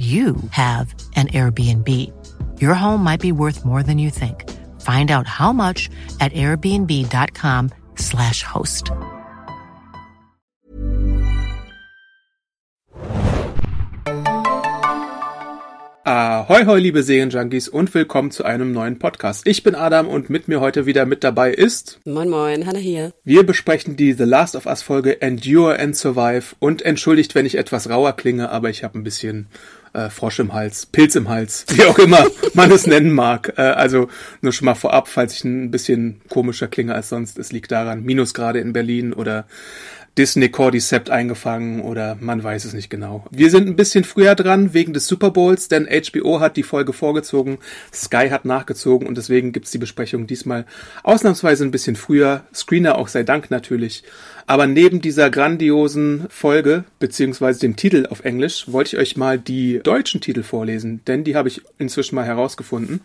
you have an Airbnb. Your home might be worth more than you think. Find out how much at airbnb.com/slash host. Ahoi, hoi, liebe Serienjunkies und willkommen zu einem neuen Podcast. Ich bin Adam und mit mir heute wieder mit dabei ist. Moin, moin, Hanna hier. Wir besprechen die The Last of Us Folge Endure and Survive und entschuldigt, wenn ich etwas rauer klinge, aber ich habe ein bisschen äh, Frosch im Hals, Pilz im Hals, wie auch immer man es nennen mag. Äh, also nur schon mal vorab, falls ich ein bisschen komischer klinge als sonst, es liegt daran, Minusgrade in Berlin oder Disney Cordycept eingefangen oder man weiß es nicht genau. Wir sind ein bisschen früher dran wegen des Super Bowls, denn HBO hat die Folge vorgezogen, Sky hat nachgezogen und deswegen gibt's die Besprechung diesmal ausnahmsweise ein bisschen früher. Screener auch sei Dank natürlich. Aber neben dieser grandiosen Folge, beziehungsweise dem Titel auf Englisch, wollte ich euch mal die deutschen Titel vorlesen, denn die habe ich inzwischen mal herausgefunden.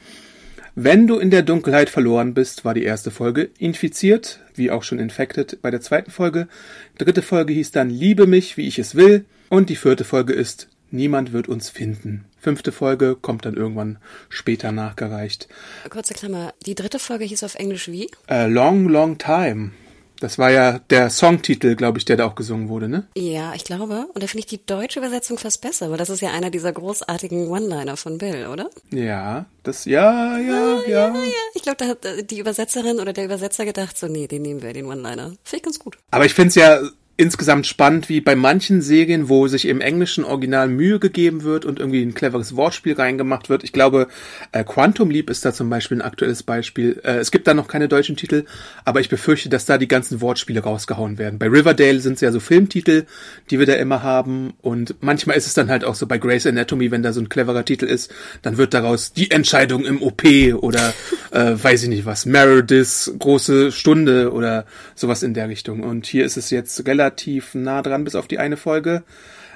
Wenn du in der Dunkelheit verloren bist, war die erste Folge. Infiziert, wie auch schon Infected bei der zweiten Folge. Dritte Folge hieß dann Liebe mich, wie ich es will. Und die vierte Folge ist Niemand wird uns finden. Fünfte Folge kommt dann irgendwann später nachgereicht. Kurze Klammer, die dritte Folge hieß auf Englisch wie? A long, long time. Das war ja der Songtitel, glaube ich, der da auch gesungen wurde, ne? Ja, ich glaube. Und da finde ich die deutsche Übersetzung fast besser, weil das ist ja einer dieser großartigen One-Liner von Bill, oder? Ja, das, ja, ja, ja. ja, ja. Ich glaube, da hat äh, die Übersetzerin oder der Übersetzer gedacht, so, nee, den nehmen wir, den One-Liner. Finde ich ganz gut. Aber ich finde es ja insgesamt spannend, wie bei manchen Serien, wo sich im englischen Original Mühe gegeben wird und irgendwie ein cleveres Wortspiel reingemacht wird. Ich glaube, äh, Quantum Leap ist da zum Beispiel ein aktuelles Beispiel. Äh, es gibt da noch keine deutschen Titel, aber ich befürchte, dass da die ganzen Wortspiele rausgehauen werden. Bei Riverdale sind es ja so Filmtitel, die wir da immer haben und manchmal ist es dann halt auch so bei Grey's Anatomy, wenn da so ein cleverer Titel ist, dann wird daraus die Entscheidung im OP oder äh, weiß ich nicht was, Merediths große Stunde oder sowas in der Richtung. Und hier ist es jetzt relativ relativ nah dran bis auf die eine Folge.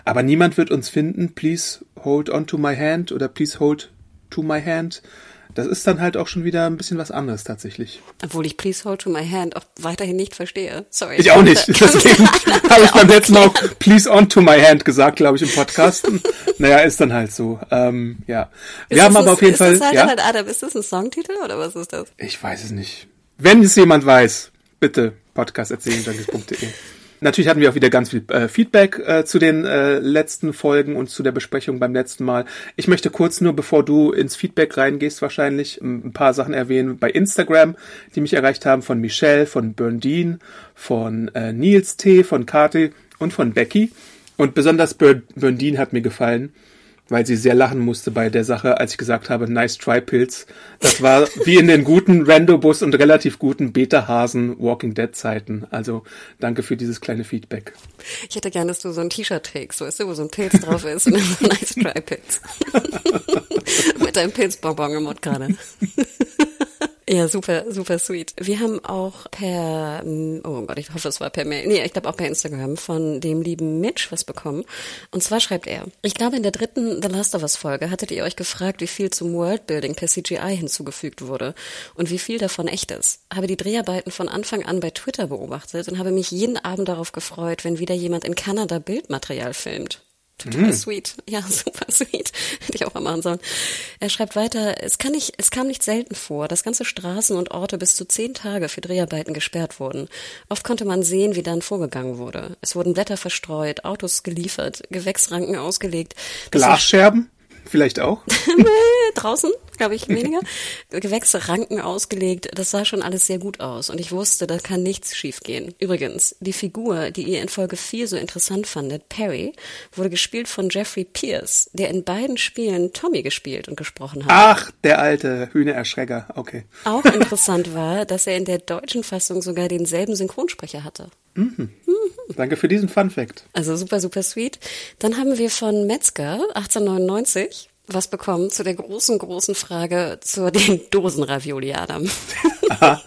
Aber niemand wird uns finden. Please hold on to my hand oder please hold to my hand. Das ist dann halt auch schon wieder ein bisschen was anderes tatsächlich. Obwohl ich Please Hold to My Hand auch weiterhin nicht verstehe. Sorry. Ich auch nicht. Deswegen habe ich beim letzten Mal auch Please On to My Hand gesagt, glaube ich, im Podcast. naja, ist dann halt so. Ähm, ja. Wir ist haben aber das, auf jeden Fall. Das halt ja? halt, Adam, ist das ein Songtitel oder was ist das? Ich weiß es nicht. Wenn es jemand weiß, bitte podcast.erzählen.de. Natürlich hatten wir auch wieder ganz viel äh, Feedback äh, zu den äh, letzten Folgen und zu der Besprechung beim letzten Mal. Ich möchte kurz nur, bevor du ins Feedback reingehst, wahrscheinlich ein paar Sachen erwähnen bei Instagram, die mich erreicht haben von Michelle, von Berndine, von äh, Nils T., von Kati und von Becky. Und besonders Berndine hat mir gefallen weil sie sehr lachen musste bei der Sache, als ich gesagt habe, nice try Pilz. Das war wie in den guten Randobus und relativ guten Beta-Hasen Walking Dead Zeiten. Also danke für dieses kleine Feedback. Ich hätte gerne, dass du so ein T-Shirt trägst, weißt du, wo so ein Pilz drauf ist nice try Pilz. Mit deinem Pilzbonbon im Mund gerade. Ja, super, super sweet. Wir haben auch per, oh Gott, ich hoffe, es war per Mail, nee, ich glaube auch per Instagram von dem lieben Mitch was bekommen. Und zwar schreibt er, ich glaube, in der dritten The Last of Us Folge hattet ihr euch gefragt, wie viel zum Worldbuilding per CGI hinzugefügt wurde und wie viel davon echt ist. Habe die Dreharbeiten von Anfang an bei Twitter beobachtet und habe mich jeden Abend darauf gefreut, wenn wieder jemand in Kanada Bildmaterial filmt. Total mm. sweet. Ja, super sweet. Hätte ich auch mal machen sollen. Er schreibt weiter, es, kann nicht, es kam nicht selten vor, dass ganze Straßen und Orte bis zu zehn Tage für Dreharbeiten gesperrt wurden. Oft konnte man sehen, wie dann vorgegangen wurde. Es wurden Blätter verstreut, Autos geliefert, Gewächsranken ausgelegt. Glasscherben? Vielleicht auch? Draußen, glaube ich, weniger. Gewächsranken ausgelegt. Das sah schon alles sehr gut aus. Und ich wusste, da kann nichts schiefgehen. Übrigens, die Figur, die ihr in Folge 4 so interessant fandet, Perry, wurde gespielt von Jeffrey Pierce, der in beiden Spielen Tommy gespielt und gesprochen hat. Ach, der alte Hühnererschrecker. Okay. Auch interessant war, dass er in der deutschen Fassung sogar denselben Synchronsprecher hatte. Mhm. Danke für diesen Fun Fact. Also super, super sweet. Dann haben wir von Metzger 1899 was bekommen zu der großen, großen Frage zu den Dosenravioli, Adam.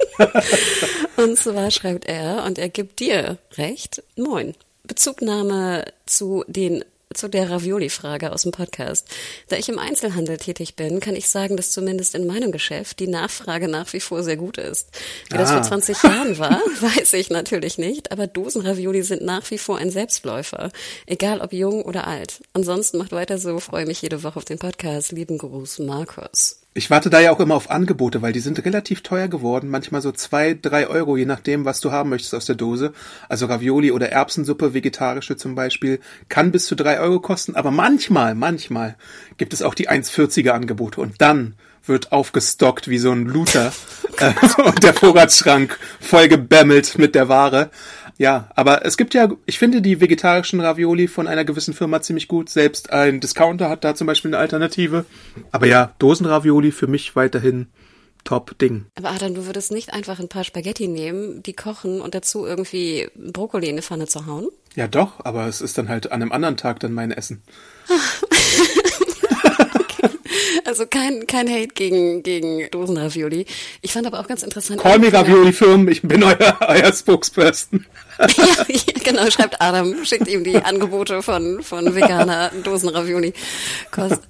und zwar schreibt er, und er gibt dir recht, moin. Bezugnahme zu den zu der Ravioli-Frage aus dem Podcast. Da ich im Einzelhandel tätig bin, kann ich sagen, dass zumindest in meinem Geschäft die Nachfrage nach wie vor sehr gut ist. Wie ah. das vor 20 ah. Jahren war, weiß ich natürlich nicht, aber Dosenravioli sind nach wie vor ein Selbstläufer. Egal ob jung oder alt. Ansonsten macht weiter so, freue mich jede Woche auf den Podcast. Lieben Gruß, Markus. Ich warte da ja auch immer auf Angebote, weil die sind relativ teuer geworden. Manchmal so zwei, drei Euro, je nachdem, was du haben möchtest aus der Dose. Also Ravioli oder Erbsensuppe, vegetarische zum Beispiel, kann bis zu drei Euro kosten. Aber manchmal, manchmal gibt es auch die 1,40er Angebote. Und dann wird aufgestockt wie so ein Looter äh, und der Vorratsschrank voll gebämmelt mit der Ware. Ja, aber es gibt ja, ich finde die vegetarischen Ravioli von einer gewissen Firma ziemlich gut. Selbst ein Discounter hat da zum Beispiel eine Alternative. Aber ja, Dosenravioli für mich weiterhin Top-Ding. Aber Adam, du würdest nicht einfach ein paar Spaghetti nehmen, die kochen und dazu irgendwie Brokkoli in eine Pfanne zu hauen? Ja, doch, aber es ist dann halt an einem anderen Tag dann mein Essen. Also kein, kein Hate gegen, gegen Dosenravioli. Ich fand aber auch ganz interessant. Call me Ravioli-Firmen, ich bin euer, euer Spokesperson. Ja, genau, schreibt Adam, schickt ihm die Angebote von, von veganer Dosenravioli. Kost.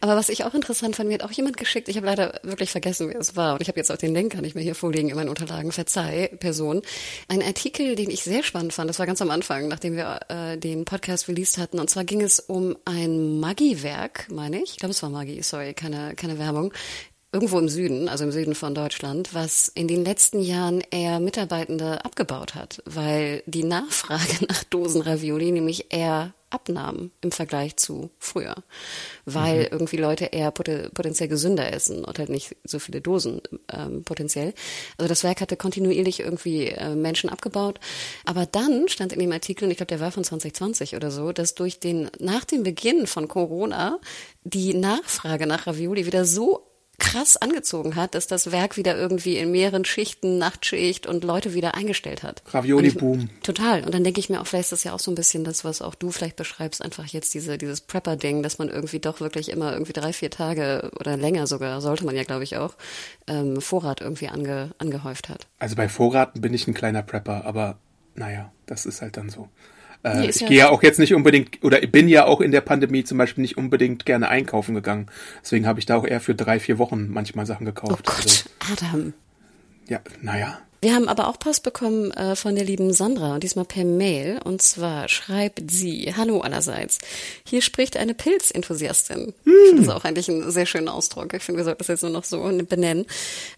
Aber was ich auch interessant fand, mir hat auch jemand geschickt, ich habe leider wirklich vergessen, wer es war, und ich habe jetzt auch den Link, kann ich mir hier vorlegen in meinen Unterlagen, verzeih, Person. Ein Artikel, den ich sehr spannend fand, das war ganz am Anfang, nachdem wir äh, den Podcast released hatten, und zwar ging es um ein Maggi-Werk, meine ich, ich glaube es war Maggi, sorry, keine, keine Werbung, irgendwo im Süden, also im Süden von Deutschland, was in den letzten Jahren eher Mitarbeitende abgebaut hat, weil die Nachfrage nach Dosen Ravioli nämlich eher abnahm im Vergleich zu früher, weil mhm. irgendwie Leute eher potenziell gesünder essen und halt nicht so viele Dosen ähm, potenziell. Also das Werk hatte kontinuierlich irgendwie äh, Menschen abgebaut, aber dann stand in dem Artikel, und ich glaube, der war von 2020 oder so, dass durch den nach dem Beginn von Corona die Nachfrage nach Ravioli wieder so krass angezogen hat, dass das Werk wieder irgendwie in mehreren Schichten, Nachtschicht und Leute wieder eingestellt hat. Ravioli-Boom. Total. Und dann denke ich mir auch, vielleicht ist das ja auch so ein bisschen das, was auch du vielleicht beschreibst, einfach jetzt diese, dieses Prepper-Ding, dass man irgendwie doch wirklich immer irgendwie drei, vier Tage oder länger sogar, sollte man ja glaube ich auch, ähm, Vorrat irgendwie ange, angehäuft hat. Also bei Vorraten bin ich ein kleiner Prepper, aber naja, das ist halt dann so. Äh, nee, ich ja gehe ja auch jetzt nicht unbedingt, oder bin ja auch in der Pandemie zum Beispiel nicht unbedingt gerne einkaufen gegangen. Deswegen habe ich da auch eher für drei, vier Wochen manchmal Sachen gekauft. Oh Gott, also, Adam. Ja, naja. Wir haben aber auch Post bekommen äh, von der lieben Sandra und diesmal per Mail. Und zwar schreibt sie, hallo allerseits, hier spricht eine Pilzenthusiastin. Hm. Ich finde das auch eigentlich ein sehr schöner Ausdruck. Ich finde, wir sollten das jetzt nur noch so benennen.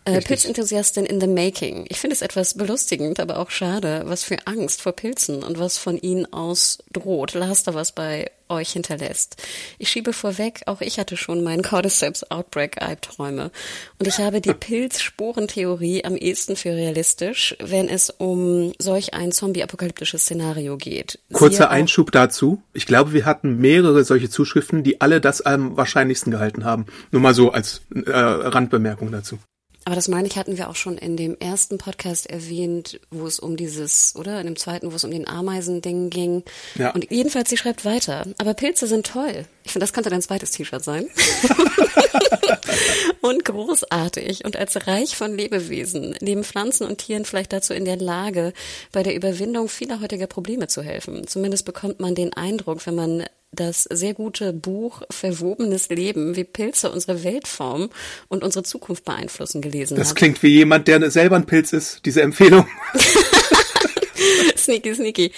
Äh, Pilzenthusiastin in the making. Ich finde es etwas belustigend, aber auch schade, was für Angst vor Pilzen und was von ihnen aus droht. Lasst da was bei euch hinterlässt. Ich schiebe vorweg, auch ich hatte schon meinen Cordyceps Outbreak Albträume. Und ich habe die Pilzsporentheorie am ehesten für realistisch, wenn es um solch ein zombie-apokalyptisches Szenario geht. Kurzer Einschub dazu. Ich glaube, wir hatten mehrere solche Zuschriften, die alle das am wahrscheinlichsten gehalten haben. Nur mal so als äh, Randbemerkung dazu. Aber das meine ich, hatten wir auch schon in dem ersten Podcast erwähnt, wo es um dieses, oder in dem zweiten, wo es um den Ameisending ging. Ja. Und jedenfalls, sie schreibt weiter. Aber Pilze sind toll. Ich finde, das könnte dein zweites T-Shirt sein. und großartig und als reich von Lebewesen, neben Pflanzen und Tieren vielleicht dazu in der Lage, bei der Überwindung vieler heutiger Probleme zu helfen. Zumindest bekommt man den Eindruck, wenn man das sehr gute Buch Verwobenes Leben, wie Pilze unsere Weltform und unsere Zukunft beeinflussen gelesen das hat. Das klingt wie jemand, der selber ein Pilz ist, diese Empfehlung. sneaky, sneaky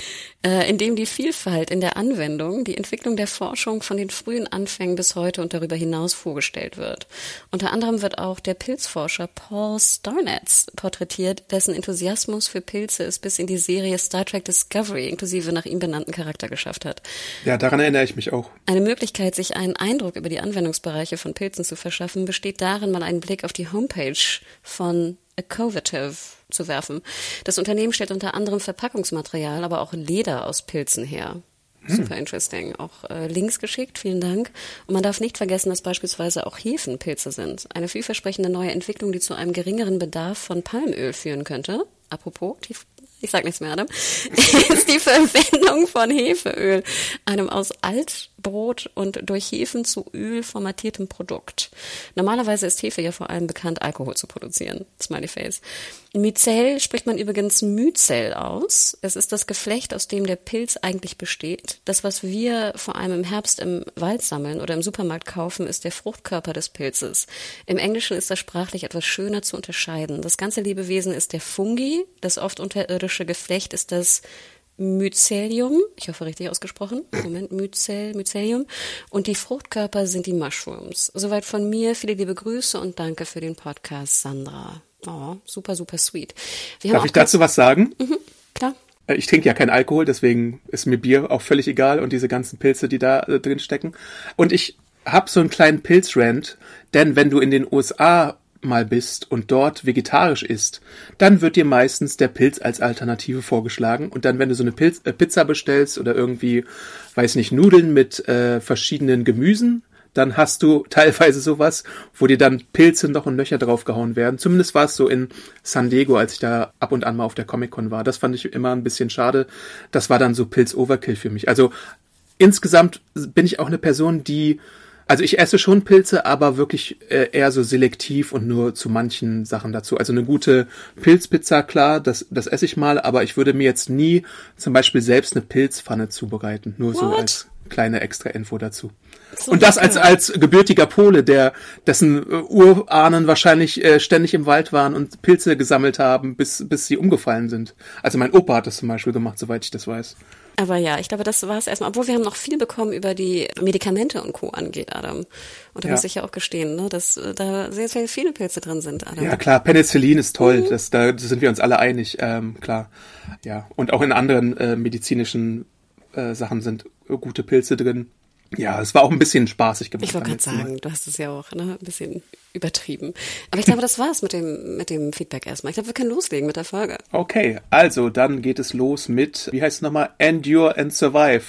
äh, in dem die Vielfalt in der Anwendung, die Entwicklung der Forschung von den frühen Anfängen bis heute und darüber hinaus vorgestellt wird. Unter anderem wird auch der Pilzforscher Paul Starnetz porträtiert, dessen Enthusiasmus für Pilze es bis in die Serie Star Trek Discovery inklusive nach ihm benannten Charakter geschafft hat. Ja, daran erinnere ich mich auch. Eine Möglichkeit, sich einen Eindruck über die Anwendungsbereiche von Pilzen zu verschaffen, besteht darin, mal einen Blick auf die Homepage von Accovative zu werfen. Das Unternehmen stellt unter anderem Verpackungsmaterial, aber auch Leder aus Pilzen her. Hm. Super interesting. Auch äh, Links geschickt, vielen Dank. Und man darf nicht vergessen, dass beispielsweise auch Hefenpilze sind. Eine vielversprechende neue Entwicklung, die zu einem geringeren Bedarf von Palmöl führen könnte. Apropos, die, ich sag nichts mehr, Adam, ist die Verwendung von Hefeöl, einem aus alt Brot und durch Hefen zu Öl formatiertem Produkt. Normalerweise ist Hefe ja vor allem bekannt, Alkohol zu produzieren. Smiley Face. Myzel spricht man übrigens Myzel aus. Es ist das Geflecht, aus dem der Pilz eigentlich besteht. Das, was wir vor allem im Herbst im Wald sammeln oder im Supermarkt kaufen, ist der Fruchtkörper des Pilzes. Im Englischen ist das sprachlich etwas schöner zu unterscheiden. Das ganze Lebewesen ist der Fungi. Das oft unterirdische Geflecht ist das Mycelium, ich hoffe richtig ausgesprochen, Moment, Mycel, Mycelium, und die Fruchtkörper sind die Mushrooms. Soweit von mir, viele liebe Grüße und danke für den Podcast, Sandra. Oh, super, super sweet. Darf ich dazu was sagen? Mhm, klar. Äh, ich trinke ja kein Alkohol, deswegen ist mir Bier auch völlig egal und diese ganzen Pilze, die da äh, drin stecken. Und ich hab so einen kleinen Pilzrand, denn wenn du in den USA mal bist und dort vegetarisch isst, dann wird dir meistens der Pilz als Alternative vorgeschlagen. Und dann, wenn du so eine Pilz, äh, Pizza bestellst oder irgendwie, weiß nicht, Nudeln mit äh, verschiedenen Gemüsen, dann hast du teilweise sowas, wo dir dann Pilze noch und Löcher draufgehauen werden. Zumindest war es so in San Diego, als ich da ab und an mal auf der Comic-Con war. Das fand ich immer ein bisschen schade. Das war dann so Pilz-Overkill für mich. Also insgesamt bin ich auch eine Person, die also ich esse schon Pilze, aber wirklich äh, eher so selektiv und nur zu manchen Sachen dazu. Also eine gute Pilzpizza, klar, das, das esse ich mal, aber ich würde mir jetzt nie zum Beispiel selbst eine Pilzpfanne zubereiten. Nur What? so als kleine extra Info dazu. So und das als, als gebürtiger Pole, der, dessen äh, Urahnen wahrscheinlich äh, ständig im Wald waren und Pilze gesammelt haben, bis, bis sie umgefallen sind. Also mein Opa hat das zum Beispiel gemacht, soweit ich das weiß. Aber ja, ich glaube, das war es erstmal. Obwohl wir haben noch viel bekommen über die Medikamente und Co. angeht, Adam. Und da ja. muss ich ja auch gestehen, ne, dass äh, da sehr, sehr viele Pilze drin sind, Adam. Ja, klar, Penicillin ist toll. Mhm. Das, da sind wir uns alle einig, ähm, klar. Ja. Und auch in anderen äh, medizinischen äh, Sachen sind gute Pilze drin. Ja, es war auch ein bisschen spaßig gemacht. Ich wollte gerade sagen, du hast es ja auch ne, ein bisschen übertrieben. Aber ich glaube, das war's mit dem, mit dem Feedback erstmal. Ich glaube, wir können loslegen mit der Folge. Okay, also dann geht es los mit, wie heißt es nochmal? Endure and Survive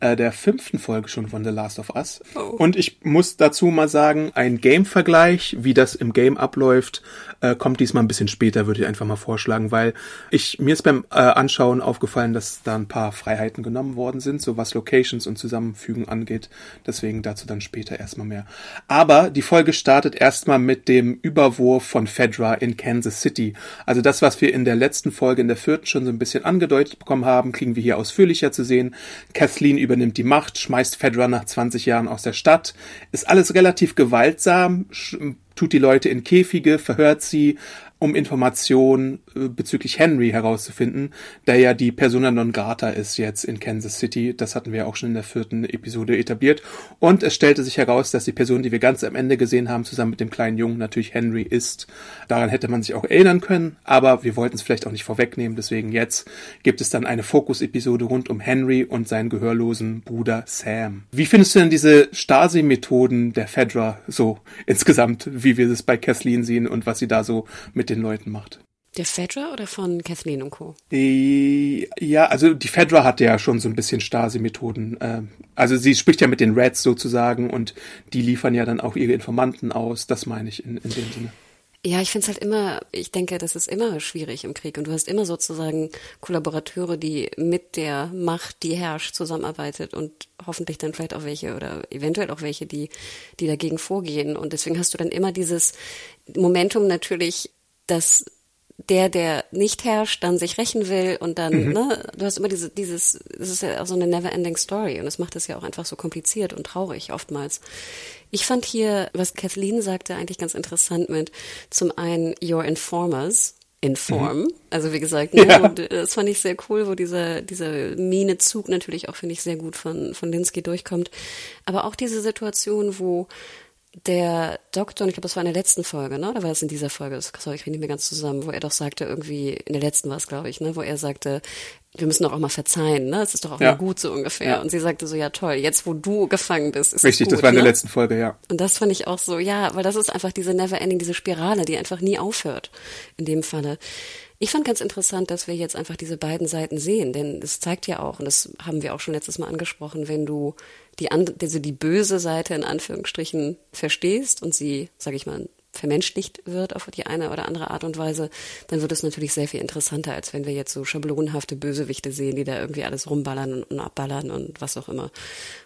äh, der fünften Folge schon von The Last of Us. Oh. Und ich muss dazu mal sagen, ein Game-Vergleich, wie das im Game abläuft, äh, kommt diesmal ein bisschen später, würde ich einfach mal vorschlagen, weil ich mir ist beim äh, Anschauen aufgefallen, dass da ein paar Freiheiten genommen worden sind, so was Locations und Zusammenfügen angeht. Deswegen dazu dann später erstmal mehr. Aber die Folge startet erstmal mit dem Überwurf von Fedra in Kansas City. Also das, was wir in der letzten Folge, in der vierten schon so ein bisschen angedeutet bekommen haben, kriegen wir hier ausführlicher zu sehen. Kathleen übernimmt die Macht, schmeißt Fedra nach 20 Jahren aus der Stadt. Ist alles relativ gewaltsam, tut die Leute in Käfige, verhört sie, um Informationen äh, bezüglich Henry herauszufinden, der ja die Persona non grata ist jetzt in Kansas City. Das hatten wir auch schon in der vierten Episode etabliert. Und es stellte sich heraus, dass die Person, die wir ganz am Ende gesehen haben, zusammen mit dem kleinen Jungen natürlich Henry ist. Daran hätte man sich auch erinnern können, aber wir wollten es vielleicht auch nicht vorwegnehmen. Deswegen jetzt gibt es dann eine Fokus-Episode rund um Henry und seinen gehörlosen Bruder Sam. Wie findest du denn diese Stasi-Methoden der Fedra so insgesamt, wie wir es bei Kathleen sehen und was sie da so mit mit den Leuten macht. Der Fedra oder von Kathleen und Co? Ja, also die Fedra hat ja schon so ein bisschen Stasi-Methoden. Ähm, also sie spricht ja mit den Reds sozusagen und die liefern ja dann auch ihre Informanten aus. Das meine ich in, in dem Sinne. Ja, ich finde es halt immer, ich denke, das ist immer schwierig im Krieg. Und du hast immer sozusagen Kollaborateure, die mit der Macht, die herrscht, zusammenarbeitet und hoffentlich dann vielleicht auch welche oder eventuell auch welche, die, die dagegen vorgehen. Und deswegen hast du dann immer dieses Momentum natürlich, dass der, der nicht herrscht, dann sich rächen will und dann, mhm. ne, du hast immer diese, dieses, das ist ja auch so eine never-ending Story und das macht es ja auch einfach so kompliziert und traurig oftmals. Ich fand hier, was Kathleen sagte, eigentlich ganz interessant mit zum einen Your Informers, Inform. Mhm. Also wie gesagt, ne, ja. das fand ich sehr cool, wo dieser, dieser Minezug natürlich auch, finde ich, sehr gut von, von Linsky durchkommt. Aber auch diese Situation, wo der Doktor, und ich glaube, das war in der letzten Folge, ne? Oder war das in dieser Folge? Sorry, ich kriege nicht mehr ganz zusammen, wo er doch sagte, irgendwie, in der letzten war es, glaube ich, ne? Wo er sagte, wir müssen doch auch mal verzeihen, ne? Es ist doch auch ja. mal gut so ungefähr. Ja. Und sie sagte so, ja toll, jetzt wo du gefangen bist, ist Richtig, es gut, das war in ne? der letzten Folge, ja. Und das fand ich auch so, ja, weil das ist einfach diese Never-Ending, diese Spirale, die einfach nie aufhört, in dem Falle. Ich fand ganz interessant, dass wir jetzt einfach diese beiden Seiten sehen, denn es zeigt ja auch, und das haben wir auch schon letztes Mal angesprochen, wenn du die, also die böse Seite in Anführungsstrichen verstehst und sie, sag ich mal, vermenschlicht wird auf die eine oder andere Art und Weise, dann wird es natürlich sehr viel interessanter, als wenn wir jetzt so schablonenhafte Bösewichte sehen, die da irgendwie alles rumballern und abballern und was auch immer.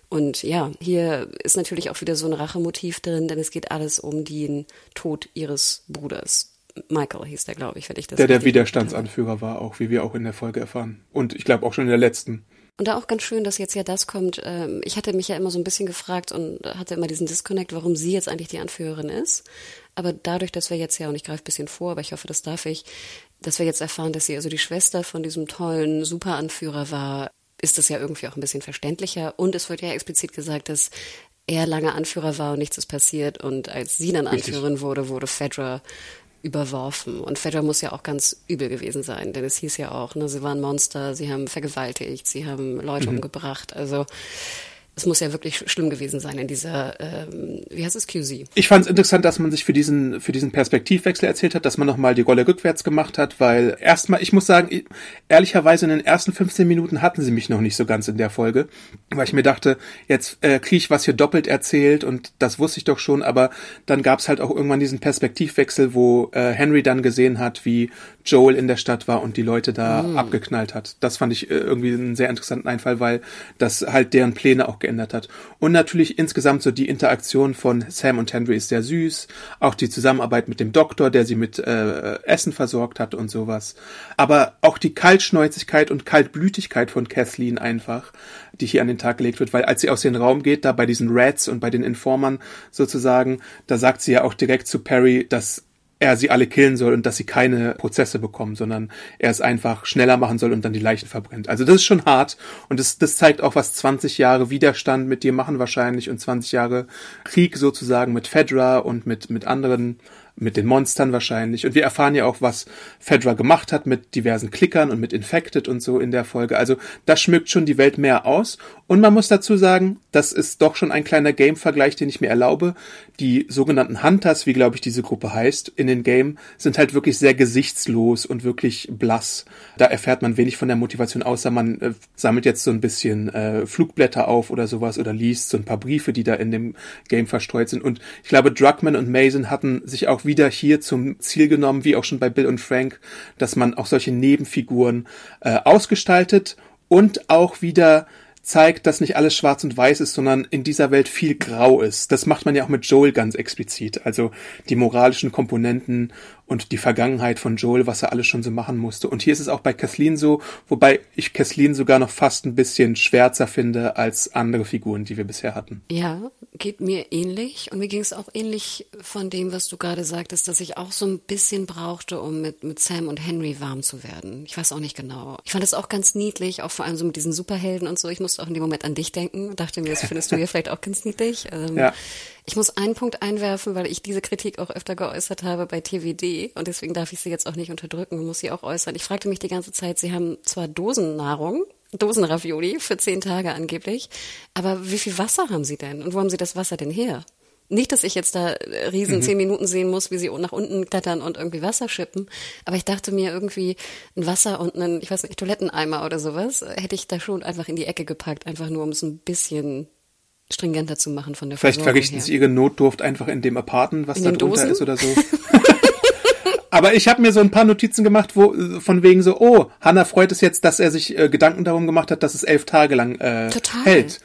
Und ja, hier ist natürlich auch wieder so ein Rachemotiv drin, denn es geht alles um den Tod ihres Bruders. Michael hieß der, glaube ich, wenn ich das Der der Widerstandsanführer war, auch wie wir auch in der Folge erfahren. Und ich glaube auch schon in der letzten. Und da auch ganz schön, dass jetzt ja das kommt. Ähm, ich hatte mich ja immer so ein bisschen gefragt und hatte immer diesen Disconnect, warum sie jetzt eigentlich die Anführerin ist. Aber dadurch, dass wir jetzt ja, und ich greife ein bisschen vor, aber ich hoffe, das darf ich, dass wir jetzt erfahren, dass sie also die Schwester von diesem tollen Superanführer war, ist das ja irgendwie auch ein bisschen verständlicher. Und es wird ja explizit gesagt, dass er lange Anführer war und nichts ist passiert. Und als sie dann. Anführerin wurde, wurde Fedra überworfen. Und Fedra muss ja auch ganz übel gewesen sein, denn es hieß ja auch, ne, sie waren Monster, sie haben vergewaltigt, sie haben Leute mhm. umgebracht. Also es muss ja wirklich schlimm gewesen sein in dieser, ähm, wie heißt es, QZ? Ich fand es interessant, dass man sich für diesen, für diesen Perspektivwechsel erzählt hat, dass man nochmal die Rolle rückwärts gemacht hat, weil erstmal, ich muss sagen, ehrlicherweise in den ersten 15 Minuten hatten sie mich noch nicht so ganz in der Folge, weil ich mir dachte, jetzt äh, kriege ich was hier doppelt erzählt und das wusste ich doch schon, aber dann gab es halt auch irgendwann diesen Perspektivwechsel, wo äh, Henry dann gesehen hat, wie Joel in der Stadt war und die Leute da mm. abgeknallt hat. Das fand ich äh, irgendwie einen sehr interessanten Einfall, weil das halt deren Pläne auch geändert hat. Und natürlich insgesamt so die Interaktion von Sam und Henry ist sehr süß. Auch die Zusammenarbeit mit dem Doktor, der sie mit äh, Essen versorgt hat und sowas. Aber auch die Kaltschnäuzigkeit und Kaltblütigkeit von Kathleen einfach, die hier an den Tag gelegt wird, weil als sie aus dem Raum geht, da bei diesen Rats und bei den Informern sozusagen, da sagt sie ja auch direkt zu Perry, dass er sie alle killen soll und dass sie keine Prozesse bekommen, sondern er es einfach schneller machen soll und dann die Leichen verbrennt. Also das ist schon hart und das, das zeigt auch, was 20 Jahre Widerstand mit dir machen wahrscheinlich und 20 Jahre Krieg sozusagen mit Fedra und mit, mit anderen mit den Monstern wahrscheinlich. Und wir erfahren ja auch, was Fedra gemacht hat mit diversen Klickern und mit Infected und so in der Folge. Also das schmückt schon die Welt mehr aus. Und man muss dazu sagen, das ist doch schon ein kleiner Game-Vergleich, den ich mir erlaube. Die sogenannten Hunters, wie glaube ich diese Gruppe heißt, in den Game, sind halt wirklich sehr gesichtslos und wirklich blass. Da erfährt man wenig von der Motivation, außer man äh, sammelt jetzt so ein bisschen äh, Flugblätter auf oder sowas oder liest so ein paar Briefe, die da in dem Game verstreut sind. Und ich glaube, Druckmann und Mason hatten sich auch wieder hier zum Ziel genommen, wie auch schon bei Bill und Frank, dass man auch solche Nebenfiguren äh, ausgestaltet und auch wieder zeigt, dass nicht alles schwarz und weiß ist, sondern in dieser Welt viel grau ist. Das macht man ja auch mit Joel ganz explizit. Also die moralischen Komponenten und die Vergangenheit von Joel, was er alles schon so machen musste. Und hier ist es auch bei Kathleen so, wobei ich Kathleen sogar noch fast ein bisschen schwärzer finde als andere Figuren, die wir bisher hatten. Ja, geht mir ähnlich. Und mir ging es auch ähnlich von dem, was du gerade sagtest, dass ich auch so ein bisschen brauchte, um mit, mit Sam und Henry warm zu werden. Ich weiß auch nicht genau. Ich fand es auch ganz niedlich, auch vor allem so mit diesen Superhelden und so. Ich musste auch in dem Moment an dich denken und dachte mir, das findest du hier vielleicht auch ganz niedlich. Ähm, ja. Ich muss einen Punkt einwerfen, weil ich diese Kritik auch öfter geäußert habe bei TVD und deswegen darf ich sie jetzt auch nicht unterdrücken und muss sie auch äußern. Ich fragte mich die ganze Zeit, sie haben zwar Dosennahrung, Dosenravioli für zehn Tage angeblich, aber wie viel Wasser haben sie denn und wo haben sie das Wasser denn her? Nicht, dass ich jetzt da äh, riesen mhm. zehn Minuten sehen muss, wie sie nach unten klettern und irgendwie Wasser schippen. Aber ich dachte mir irgendwie ein Wasser und einen, ich weiß nicht, Toiletteneimer oder sowas, äh, hätte ich da schon einfach in die Ecke gepackt, einfach nur um es ein bisschen stringenter zu machen von der Vielleicht verrichten her. sie ihre Notdurft einfach in dem Aparten, was in da drunter Dosen? ist oder so. Aber ich habe mir so ein paar Notizen gemacht, wo von wegen so, oh, Hannah freut es jetzt, dass er sich äh, Gedanken darum gemacht hat, dass es elf Tage lang äh, hält.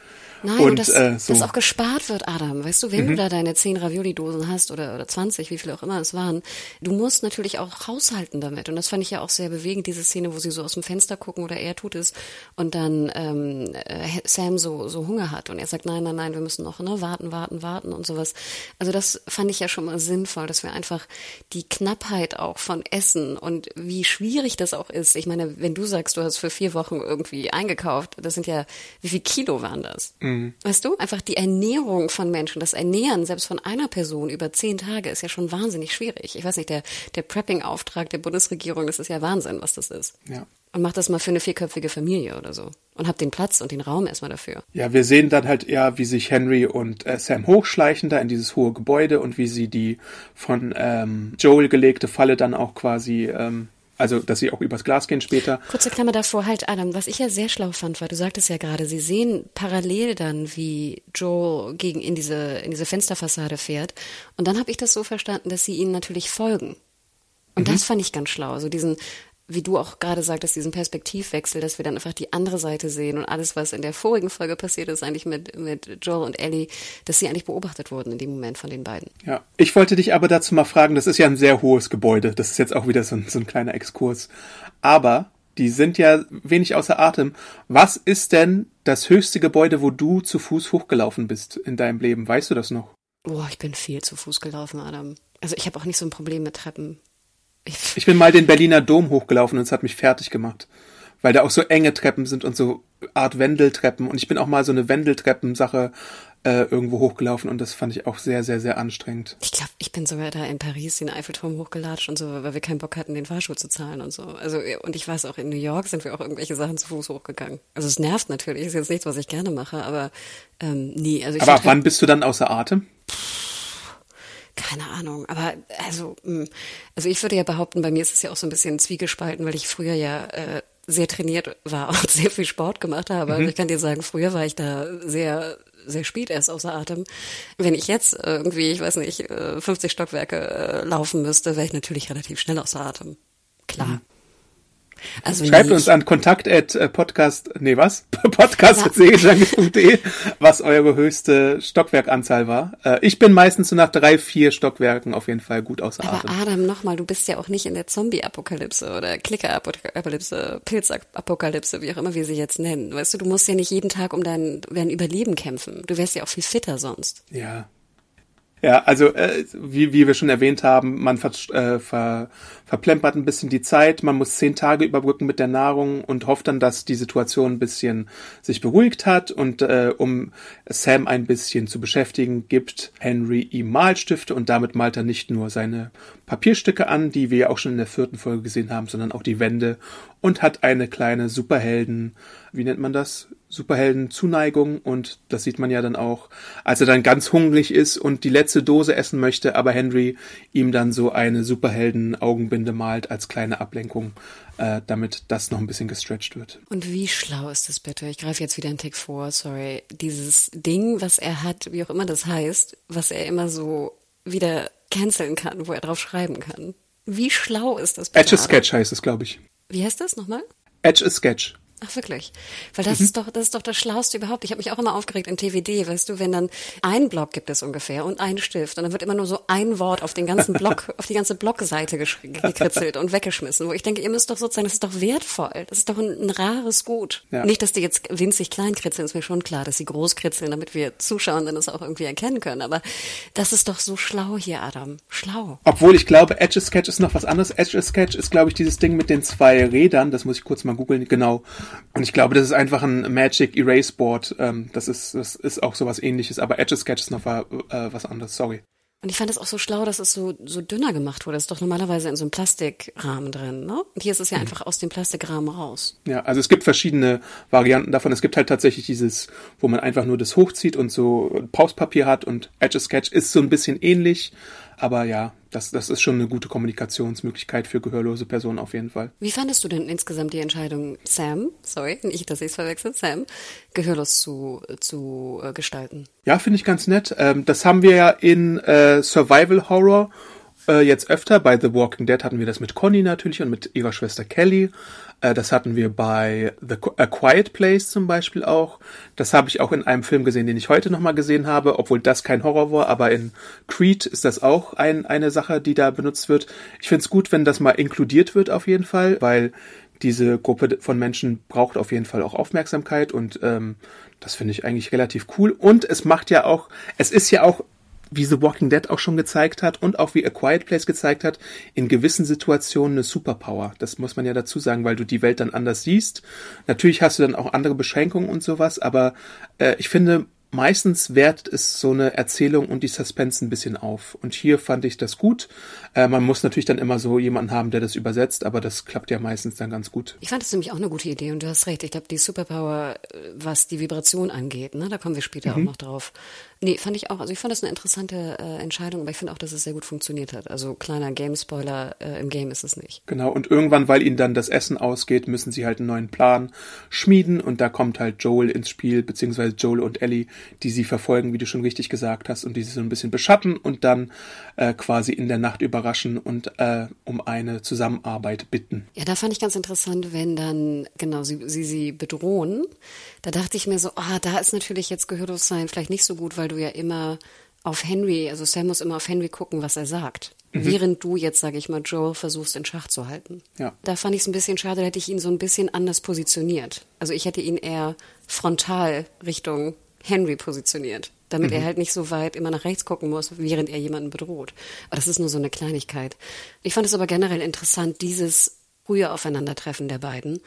Nein, und, dass, äh, so. dass auch gespart wird, Adam. Weißt du, wenn mhm. du da deine zehn Ravioli-Dosen hast oder, oder 20, wie viele auch immer es waren, du musst natürlich auch haushalten damit. Und das fand ich ja auch sehr bewegend, diese Szene, wo sie so aus dem Fenster gucken oder er tut es und dann ähm, äh, Sam so, so Hunger hat und er sagt, nein, nein, nein, wir müssen noch ne, warten, warten, warten und sowas. Also das fand ich ja schon mal sinnvoll, dass wir einfach die Knappheit auch von Essen und wie schwierig das auch ist. Ich meine, wenn du sagst, du hast für vier Wochen irgendwie eingekauft, das sind ja, wie viel Kilo waren das? Mhm. Mhm. Weißt du, einfach die Ernährung von Menschen, das Ernähren selbst von einer Person über zehn Tage ist ja schon wahnsinnig schwierig. Ich weiß nicht, der, der Prepping-Auftrag der Bundesregierung, das ist ja Wahnsinn, was das ist. Ja. Und mach das mal für eine vierköpfige Familie oder so. Und hab den Platz und den Raum erstmal dafür. Ja, wir sehen dann halt eher, wie sich Henry und äh, Sam hochschleichen da in dieses hohe Gebäude und wie sie die von ähm, Joel gelegte Falle dann auch quasi ähm, also dass sie auch übers Glas gehen später. Kurze Klammer davor, halt Adam, was ich ja sehr schlau fand, war, du sagtest ja gerade, sie sehen parallel dann, wie Joel gegen in diese, in diese Fensterfassade fährt. Und dann habe ich das so verstanden, dass sie ihnen natürlich folgen. Und mhm. das fand ich ganz schlau. Also diesen, wie du auch gerade sagtest, diesen Perspektivwechsel, dass wir dann einfach die andere Seite sehen und alles, was in der vorigen Folge passiert ist, eigentlich mit, mit Joel und Ellie, dass sie eigentlich beobachtet wurden in dem Moment von den beiden. Ja, ich wollte dich aber dazu mal fragen, das ist ja ein sehr hohes Gebäude, das ist jetzt auch wieder so ein, so ein kleiner Exkurs, aber die sind ja wenig außer Atem. Was ist denn das höchste Gebäude, wo du zu Fuß hochgelaufen bist in deinem Leben? Weißt du das noch? Boah, ich bin viel zu Fuß gelaufen, Adam. Also ich habe auch nicht so ein Problem mit Treppen. Ich bin mal den Berliner Dom hochgelaufen und es hat mich fertig gemacht. Weil da auch so enge Treppen sind und so Art Wendeltreppen. Und ich bin auch mal so eine Wendeltreppensache äh, irgendwo hochgelaufen und das fand ich auch sehr, sehr, sehr anstrengend. Ich glaube, ich bin sogar da in Paris den Eiffelturm hochgelatscht und so, weil wir keinen Bock hatten, den Fahrstuhl zu zahlen und so. Also, und ich weiß auch, in New York sind wir auch irgendwelche Sachen zu Fuß hochgegangen. Also es nervt natürlich, ist jetzt nichts, was ich gerne mache, aber ähm, nie. Also aber wann bist du dann außer Atem? Keine Ahnung, aber also, hm, also ich würde ja behaupten, bei mir ist es ja auch so ein bisschen zwiegespalten, weil ich früher ja äh, sehr trainiert war und sehr viel Sport gemacht habe. Also mhm. Also ich kann dir sagen, früher war ich da sehr sehr spät erst außer Atem. Wenn ich jetzt irgendwie, ich weiß nicht, 50 äh, Stockwerke äh, laufen müsste, wäre ich natürlich relativ schnell außer Atem. Klar. Mhm. Also Schreibt uns an kontakt at äh, podcast, nee was? podcast.segeljange.de, was eure höchste Stockwerkanzahl war. Äh, ich bin meistens so nach drei, vier Stockwerken auf jeden Fall gut außer Aber Atem. Adam, nochmal, du bist ja auch nicht in der Zombie-Apokalypse oder Klicker-Apokalypse, Pilz-Apokalypse, wie auch immer wir sie jetzt nennen. Weißt du, du musst ja nicht jeden Tag um dein, dein Überleben kämpfen. Du wärst ja auch viel fitter sonst. Ja, ja, also äh, wie, wie wir schon erwähnt haben, man ver, äh, ver, verplempert ein bisschen die Zeit, man muss zehn Tage überbrücken mit der Nahrung und hofft dann, dass die Situation ein bisschen sich beruhigt hat und äh, um Sam ein bisschen zu beschäftigen, gibt Henry ihm Malstifte und damit malt er nicht nur seine Papierstücke an, die wir auch schon in der vierten Folge gesehen haben, sondern auch die Wände und hat eine kleine Superhelden, wie nennt man das? Superhelden-Zuneigung und das sieht man ja dann auch, als er dann ganz hungrig ist und die letzte Dose essen möchte, aber Henry ihm dann so eine Superhelden-Augenbinde malt als kleine Ablenkung, äh, damit das noch ein bisschen gestretched wird. Und wie schlau ist das bitte? Ich greife jetzt wieder einen Tick vor, sorry. Dieses Ding, was er hat, wie auch immer das heißt, was er immer so wieder canceln kann, wo er drauf schreiben kann. Wie schlau ist das bitte? Edge a Sketch heißt es, glaube ich. Wie heißt das nochmal? Edge a Sketch. Ach wirklich? Weil das mhm. ist doch, das ist doch das Schlauste überhaupt. Ich habe mich auch immer aufgeregt in TVD, weißt du, wenn dann ein Block gibt es ungefähr und ein Stift und dann wird immer nur so ein Wort auf den ganzen Block, auf die ganze Blockseite gekritzelt und weggeschmissen, wo ich denke, ihr müsst doch sozusagen, das ist doch wertvoll, das ist doch ein, ein rares Gut. Ja. Nicht, dass die jetzt winzig klein kritzeln, ist mir schon klar, dass sie groß kritzeln, damit wir Zuschauer das auch irgendwie erkennen können. Aber das ist doch so schlau hier, Adam. Schlau. Obwohl ich glaube, Edge Sketch ist noch was anderes. Edge Sketch ist, glaube ich, dieses Ding mit den zwei Rädern. Das muss ich kurz mal googeln. Genau. Und ich glaube, das ist einfach ein Magic Erase Board. Ähm, das ist, das ist auch sowas ähnliches, aber Edge Sketch ist noch äh, was anderes, sorry. Und ich fand es auch so schlau, dass es so, so dünner gemacht wurde. Das ist doch normalerweise in so einem Plastikrahmen drin, ne? Und hier ist es ja mhm. einfach aus dem Plastikrahmen raus. Ja, also es gibt verschiedene Varianten davon. Es gibt halt tatsächlich dieses, wo man einfach nur das hochzieht und so Pauspapier hat und Edge Sketch ist so ein bisschen ähnlich, aber ja, das, das ist schon eine gute Kommunikationsmöglichkeit für gehörlose Personen auf jeden Fall. Wie fandest du denn insgesamt die Entscheidung, Sam, sorry, nicht, dass ich es verwechsel, Sam, gehörlos zu, zu äh, gestalten? Ja, finde ich ganz nett. Ähm, das haben wir ja in äh, Survival Horror äh, jetzt öfter. Bei The Walking Dead hatten wir das mit Conny natürlich und mit ihrer Schwester Kelly. Äh, das hatten wir bei The A Quiet Place zum Beispiel auch. Das habe ich auch in einem Film gesehen, den ich heute nochmal gesehen habe, obwohl das kein Horror war, aber in Creed ist das auch ein, eine Sache, die da benutzt wird. Ich finde es gut, wenn das mal inkludiert wird auf jeden Fall, weil diese Gruppe von Menschen braucht auf jeden Fall auch Aufmerksamkeit und ähm, das finde ich eigentlich relativ cool. Und es macht ja auch, es ist ja auch wie The Walking Dead auch schon gezeigt hat und auch wie A Quiet Place gezeigt hat, in gewissen Situationen eine Superpower. Das muss man ja dazu sagen, weil du die Welt dann anders siehst. Natürlich hast du dann auch andere Beschränkungen und sowas, aber äh, ich finde, meistens wertet es so eine Erzählung und die Suspense ein bisschen auf. Und hier fand ich das gut. Äh, man muss natürlich dann immer so jemanden haben, der das übersetzt, aber das klappt ja meistens dann ganz gut. Ich fand es nämlich auch eine gute Idee und du hast recht. Ich glaube, die Superpower, äh, was die Vibration angeht, ne, da kommen wir später mhm. auch noch drauf. Nee, fand ich auch. Also ich fand das eine interessante äh, Entscheidung, aber ich finde auch, dass es sehr gut funktioniert hat. Also kleiner Game-Spoiler, äh, im Game ist es nicht. Genau, und irgendwann, weil ihnen dann das Essen ausgeht, müssen sie halt einen neuen Plan schmieden und da kommt halt Joel ins Spiel, beziehungsweise Joel und Ellie, die sie verfolgen, wie du schon richtig gesagt hast, und die sie so ein bisschen beschatten und dann äh, quasi in der Nacht überraschen und äh, um eine Zusammenarbeit bitten. Ja, da fand ich ganz interessant, wenn dann, genau, sie sie, sie bedrohen. Da dachte ich mir so, ah, da ist natürlich jetzt Gehörlossein vielleicht nicht so gut, weil du ja immer auf Henry, also Sam muss immer auf Henry gucken, was er sagt. Mhm. Während du jetzt, sage ich mal, Joel versuchst in Schach zu halten. Ja. Da fand ich es ein bisschen schade, da hätte ich ihn so ein bisschen anders positioniert. Also ich hätte ihn eher frontal Richtung Henry positioniert, damit mhm. er halt nicht so weit immer nach rechts gucken muss, während er jemanden bedroht. Aber das ist nur so eine Kleinigkeit. Ich fand es aber generell interessant, dieses frühe Aufeinandertreffen der beiden.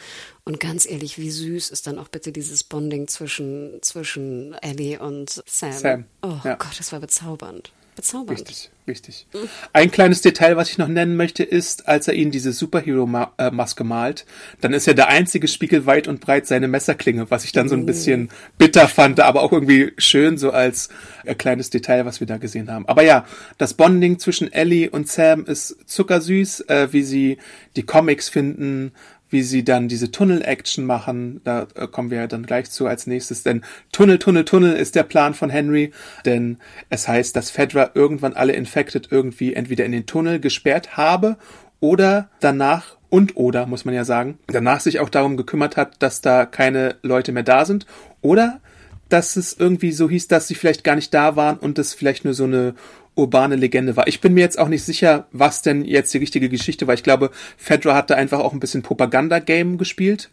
Und ganz ehrlich, wie süß ist dann auch bitte dieses Bonding zwischen, zwischen Ellie und Sam. Sam. Oh ja. Gott, das war bezaubernd. Bezaubernd. Richtig, richtig. Ein kleines Detail, was ich noch nennen möchte, ist, als er ihnen diese Superhero-Maske malt, dann ist ja der einzige Spiegel weit und breit seine Messerklinge, was ich dann so ein bisschen bitter fand, aber auch irgendwie schön, so als äh, kleines Detail, was wir da gesehen haben. Aber ja, das Bonding zwischen Ellie und Sam ist zuckersüß, äh, wie sie die Comics finden, wie sie dann diese Tunnel-Action machen. Da äh, kommen wir ja dann gleich zu als nächstes. Denn Tunnel, Tunnel, Tunnel ist der Plan von Henry. Denn es heißt, dass Fedra irgendwann alle Infected irgendwie entweder in den Tunnel gesperrt habe oder danach und oder, muss man ja sagen, danach sich auch darum gekümmert hat, dass da keine Leute mehr da sind. Oder dass es irgendwie so hieß, dass sie vielleicht gar nicht da waren und es vielleicht nur so eine urbane Legende war. Ich bin mir jetzt auch nicht sicher, was denn jetzt die richtige Geschichte war. Ich glaube, Fedra hat da einfach auch ein bisschen Propaganda-Game gespielt.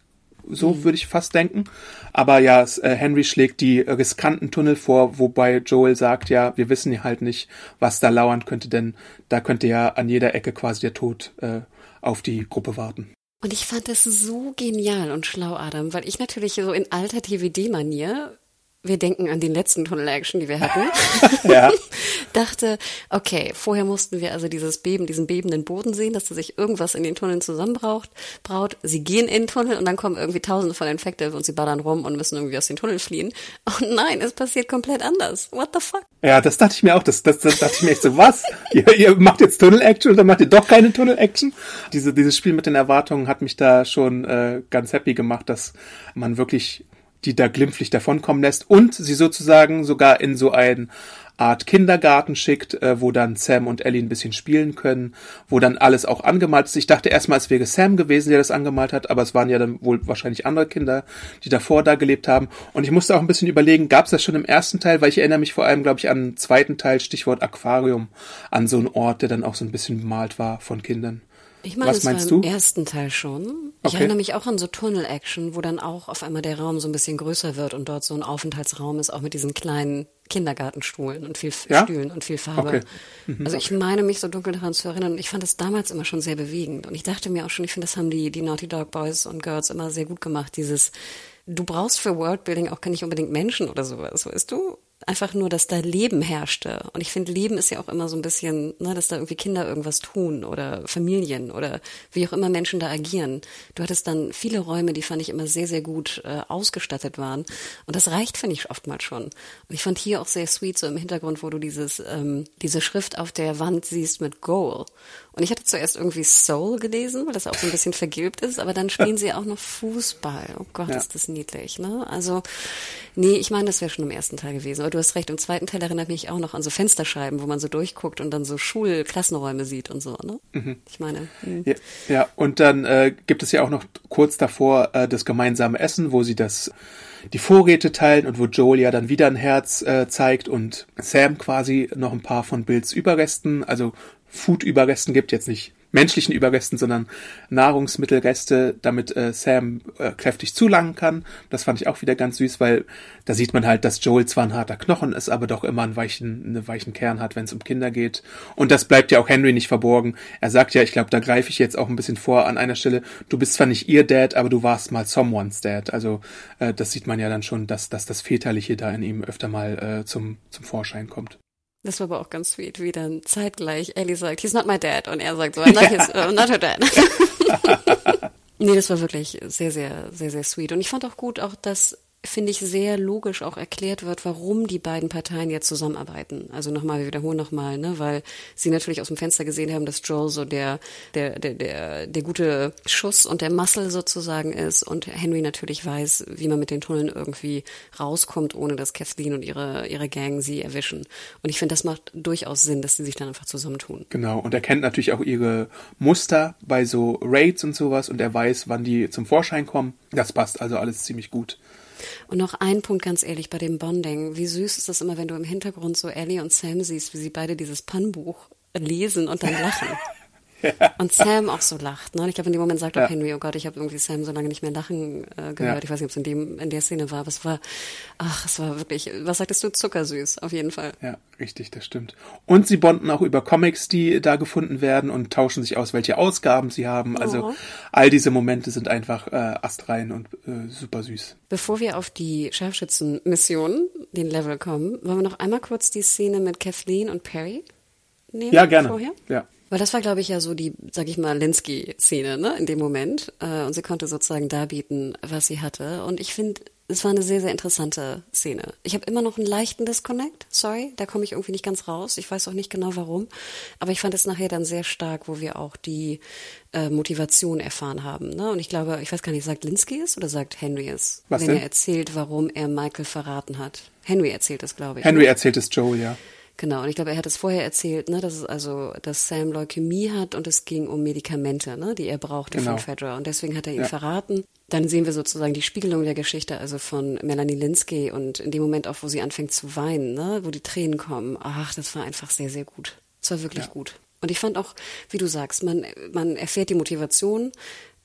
So mhm. würde ich fast denken. Aber ja, äh, Henry schlägt die riskanten Tunnel vor, wobei Joel sagt, ja, wir wissen ja halt nicht, was da lauern könnte, denn da könnte ja an jeder Ecke quasi der Tod äh, auf die Gruppe warten. Und ich fand das so genial und schlau, Adam, weil ich natürlich so in alter TVD-Manier wir denken an den letzten Tunnel-Action, die wir hatten, ja. dachte, okay, vorher mussten wir also dieses Beben, diesen bebenden Boden sehen, dass da sich irgendwas in den Tunneln zusammenbraucht, braut. Sie gehen in den Tunnel und dann kommen irgendwie tausende von Infected und sie ballern rum und müssen irgendwie aus den Tunneln fliehen. Und nein, es passiert komplett anders. What the fuck? Ja, das dachte ich mir auch. Das, das, das dachte ich mir echt so, was? ihr, ihr macht jetzt Tunnel-Action oder macht ihr doch keine Tunnel-Action? Diese, dieses Spiel mit den Erwartungen hat mich da schon äh, ganz happy gemacht, dass man wirklich die da glimpflich davonkommen lässt und sie sozusagen sogar in so ein Art Kindergarten schickt, äh, wo dann Sam und Ellie ein bisschen spielen können, wo dann alles auch angemalt ist. Ich dachte erstmal, es wäre Sam gewesen, der das angemalt hat, aber es waren ja dann wohl wahrscheinlich andere Kinder, die davor da gelebt haben. Und ich musste auch ein bisschen überlegen, gab es das schon im ersten Teil, weil ich erinnere mich vor allem, glaube ich, an den zweiten Teil, Stichwort Aquarium, an so einen Ort, der dann auch so ein bisschen bemalt war von Kindern. Ich meine, Was meinst war im du? ersten Teil schon. Ich okay. erinnere mich auch an so Tunnel-Action, wo dann auch auf einmal der Raum so ein bisschen größer wird und dort so ein Aufenthaltsraum ist, auch mit diesen kleinen Kindergartenstuhlen und viel ja? Stühlen und viel Farbe. Okay. Mhm. Also ich meine mich so dunkel daran zu erinnern und ich fand das damals immer schon sehr bewegend und ich dachte mir auch schon, ich finde, das haben die, die Naughty Dog Boys und Girls immer sehr gut gemacht, dieses du brauchst für Worldbuilding auch nicht unbedingt Menschen oder sowas, weißt du? Einfach nur, dass da Leben herrschte. Und ich finde, Leben ist ja auch immer so ein bisschen, ne, dass da irgendwie Kinder irgendwas tun oder Familien oder wie auch immer Menschen da agieren. Du hattest dann viele Räume, die fand ich immer sehr, sehr gut äh, ausgestattet waren. Und das reicht, finde ich, oftmals schon. Und ich fand hier auch sehr sweet, so im Hintergrund, wo du dieses, ähm, diese Schrift auf der Wand siehst mit Goal. Und ich hatte zuerst irgendwie Soul gelesen, weil das auch so ein bisschen vergilbt ist, aber dann spielen sie auch noch Fußball. Oh Gott, ja. ist das niedlich, ne? Also, nee, ich meine, das wäre schon im ersten Teil gewesen. Du hast recht, im zweiten Teil erinnert mich auch noch an so Fensterscheiben, wo man so durchguckt und dann so Schulklassenräume sieht und so, ne? Mhm. Ich meine. Hm. Ja, ja, und dann äh, gibt es ja auch noch kurz davor äh, das gemeinsame Essen, wo sie das die Vorräte teilen und wo Joel ja dann wieder ein Herz äh, zeigt und Sam quasi noch ein paar von Bills Überresten, also Food-Überresten gibt, jetzt nicht menschlichen Überresten, sondern Nahrungsmittelreste, damit äh, Sam äh, kräftig zulangen kann. Das fand ich auch wieder ganz süß, weil da sieht man halt, dass Joel zwar ein harter Knochen ist, aber doch immer einen weichen, einen weichen Kern hat, wenn es um Kinder geht. Und das bleibt ja auch Henry nicht verborgen. Er sagt ja, ich glaube, da greife ich jetzt auch ein bisschen vor an einer Stelle, du bist zwar nicht ihr Dad, aber du warst mal someone's Dad. Also äh, das sieht man ja dann schon, dass, dass das Väterliche da in ihm öfter mal äh, zum, zum Vorschein kommt. Das war aber auch ganz sweet, wie dann zeitgleich Ellie sagt, he's not my dad. Und er sagt so, I'm not, his, uh, not her dad. nee, das war wirklich sehr, sehr, sehr, sehr sweet. Und ich fand auch gut, auch dass finde ich, sehr logisch auch erklärt wird, warum die beiden Parteien jetzt zusammenarbeiten. Also nochmal, wir wiederholen nochmal, ne, weil sie natürlich aus dem Fenster gesehen haben, dass Joel so der, der, der, der, der gute Schuss und der Muscle sozusagen ist und Henry natürlich weiß, wie man mit den Tunneln irgendwie rauskommt, ohne dass Kathleen und ihre, ihre Gang sie erwischen. Und ich finde, das macht durchaus Sinn, dass sie sich dann einfach zusammentun. Genau. Und er kennt natürlich auch ihre Muster bei so Raids und sowas und er weiß, wann die zum Vorschein kommen. Das passt also alles ziemlich gut. Und noch ein Punkt ganz ehrlich bei dem Bonding. Wie süß ist das immer, wenn du im Hintergrund so Ellie und Sam siehst, wie sie beide dieses Pannbuch lesen und dann lachen. Und Sam auch so lacht. Ne? Und ich glaube, in dem Moment sagt auch Henry, oh Gott, ich habe irgendwie Sam so lange nicht mehr lachen äh, gehört. Ja. Ich weiß nicht, ob es in, dem, in der Szene war, aber es war, ach, es war wirklich, was sagtest du, zuckersüß, auf jeden Fall. Ja, richtig, das stimmt. Und sie bonden auch über Comics, die da gefunden werden und tauschen sich aus, welche Ausgaben sie haben. Also oh. all diese Momente sind einfach äh, astrein und äh, super süß. Bevor wir auf die Scharfschützen-Mission, den Level kommen, wollen wir noch einmal kurz die Szene mit Kathleen und Perry nehmen? Ja, gerne. Vorher? Ja. Weil das war, glaube ich, ja so die, sag ich mal, Linsky-Szene, ne, in dem Moment. Äh, und sie konnte sozusagen darbieten, was sie hatte. Und ich finde, es war eine sehr, sehr interessante Szene. Ich habe immer noch einen leichten Disconnect, sorry, da komme ich irgendwie nicht ganz raus. Ich weiß auch nicht genau warum. Aber ich fand es nachher dann sehr stark, wo wir auch die äh, Motivation erfahren haben. Ne? Und ich glaube, ich weiß gar nicht, sagt Linsky es oder sagt Henry es? Was wenn denn? er erzählt, warum er Michael verraten hat. Henry erzählt es, glaube ich. Henry ne? erzählt es Joel, ja. Genau, und ich glaube, er hat es vorher erzählt, ne, dass es also, dass Sam Leukämie hat und es ging um Medikamente, ne, die er brauchte genau. von Fedra. Und deswegen hat er ihn ja. verraten. Dann sehen wir sozusagen die Spiegelung der Geschichte, also von Melanie Linsky und in dem Moment auch, wo sie anfängt zu weinen, ne, wo die Tränen kommen. Ach, das war einfach sehr, sehr gut. Es war wirklich ja. gut. Und ich fand auch, wie du sagst, man, man erfährt die Motivation,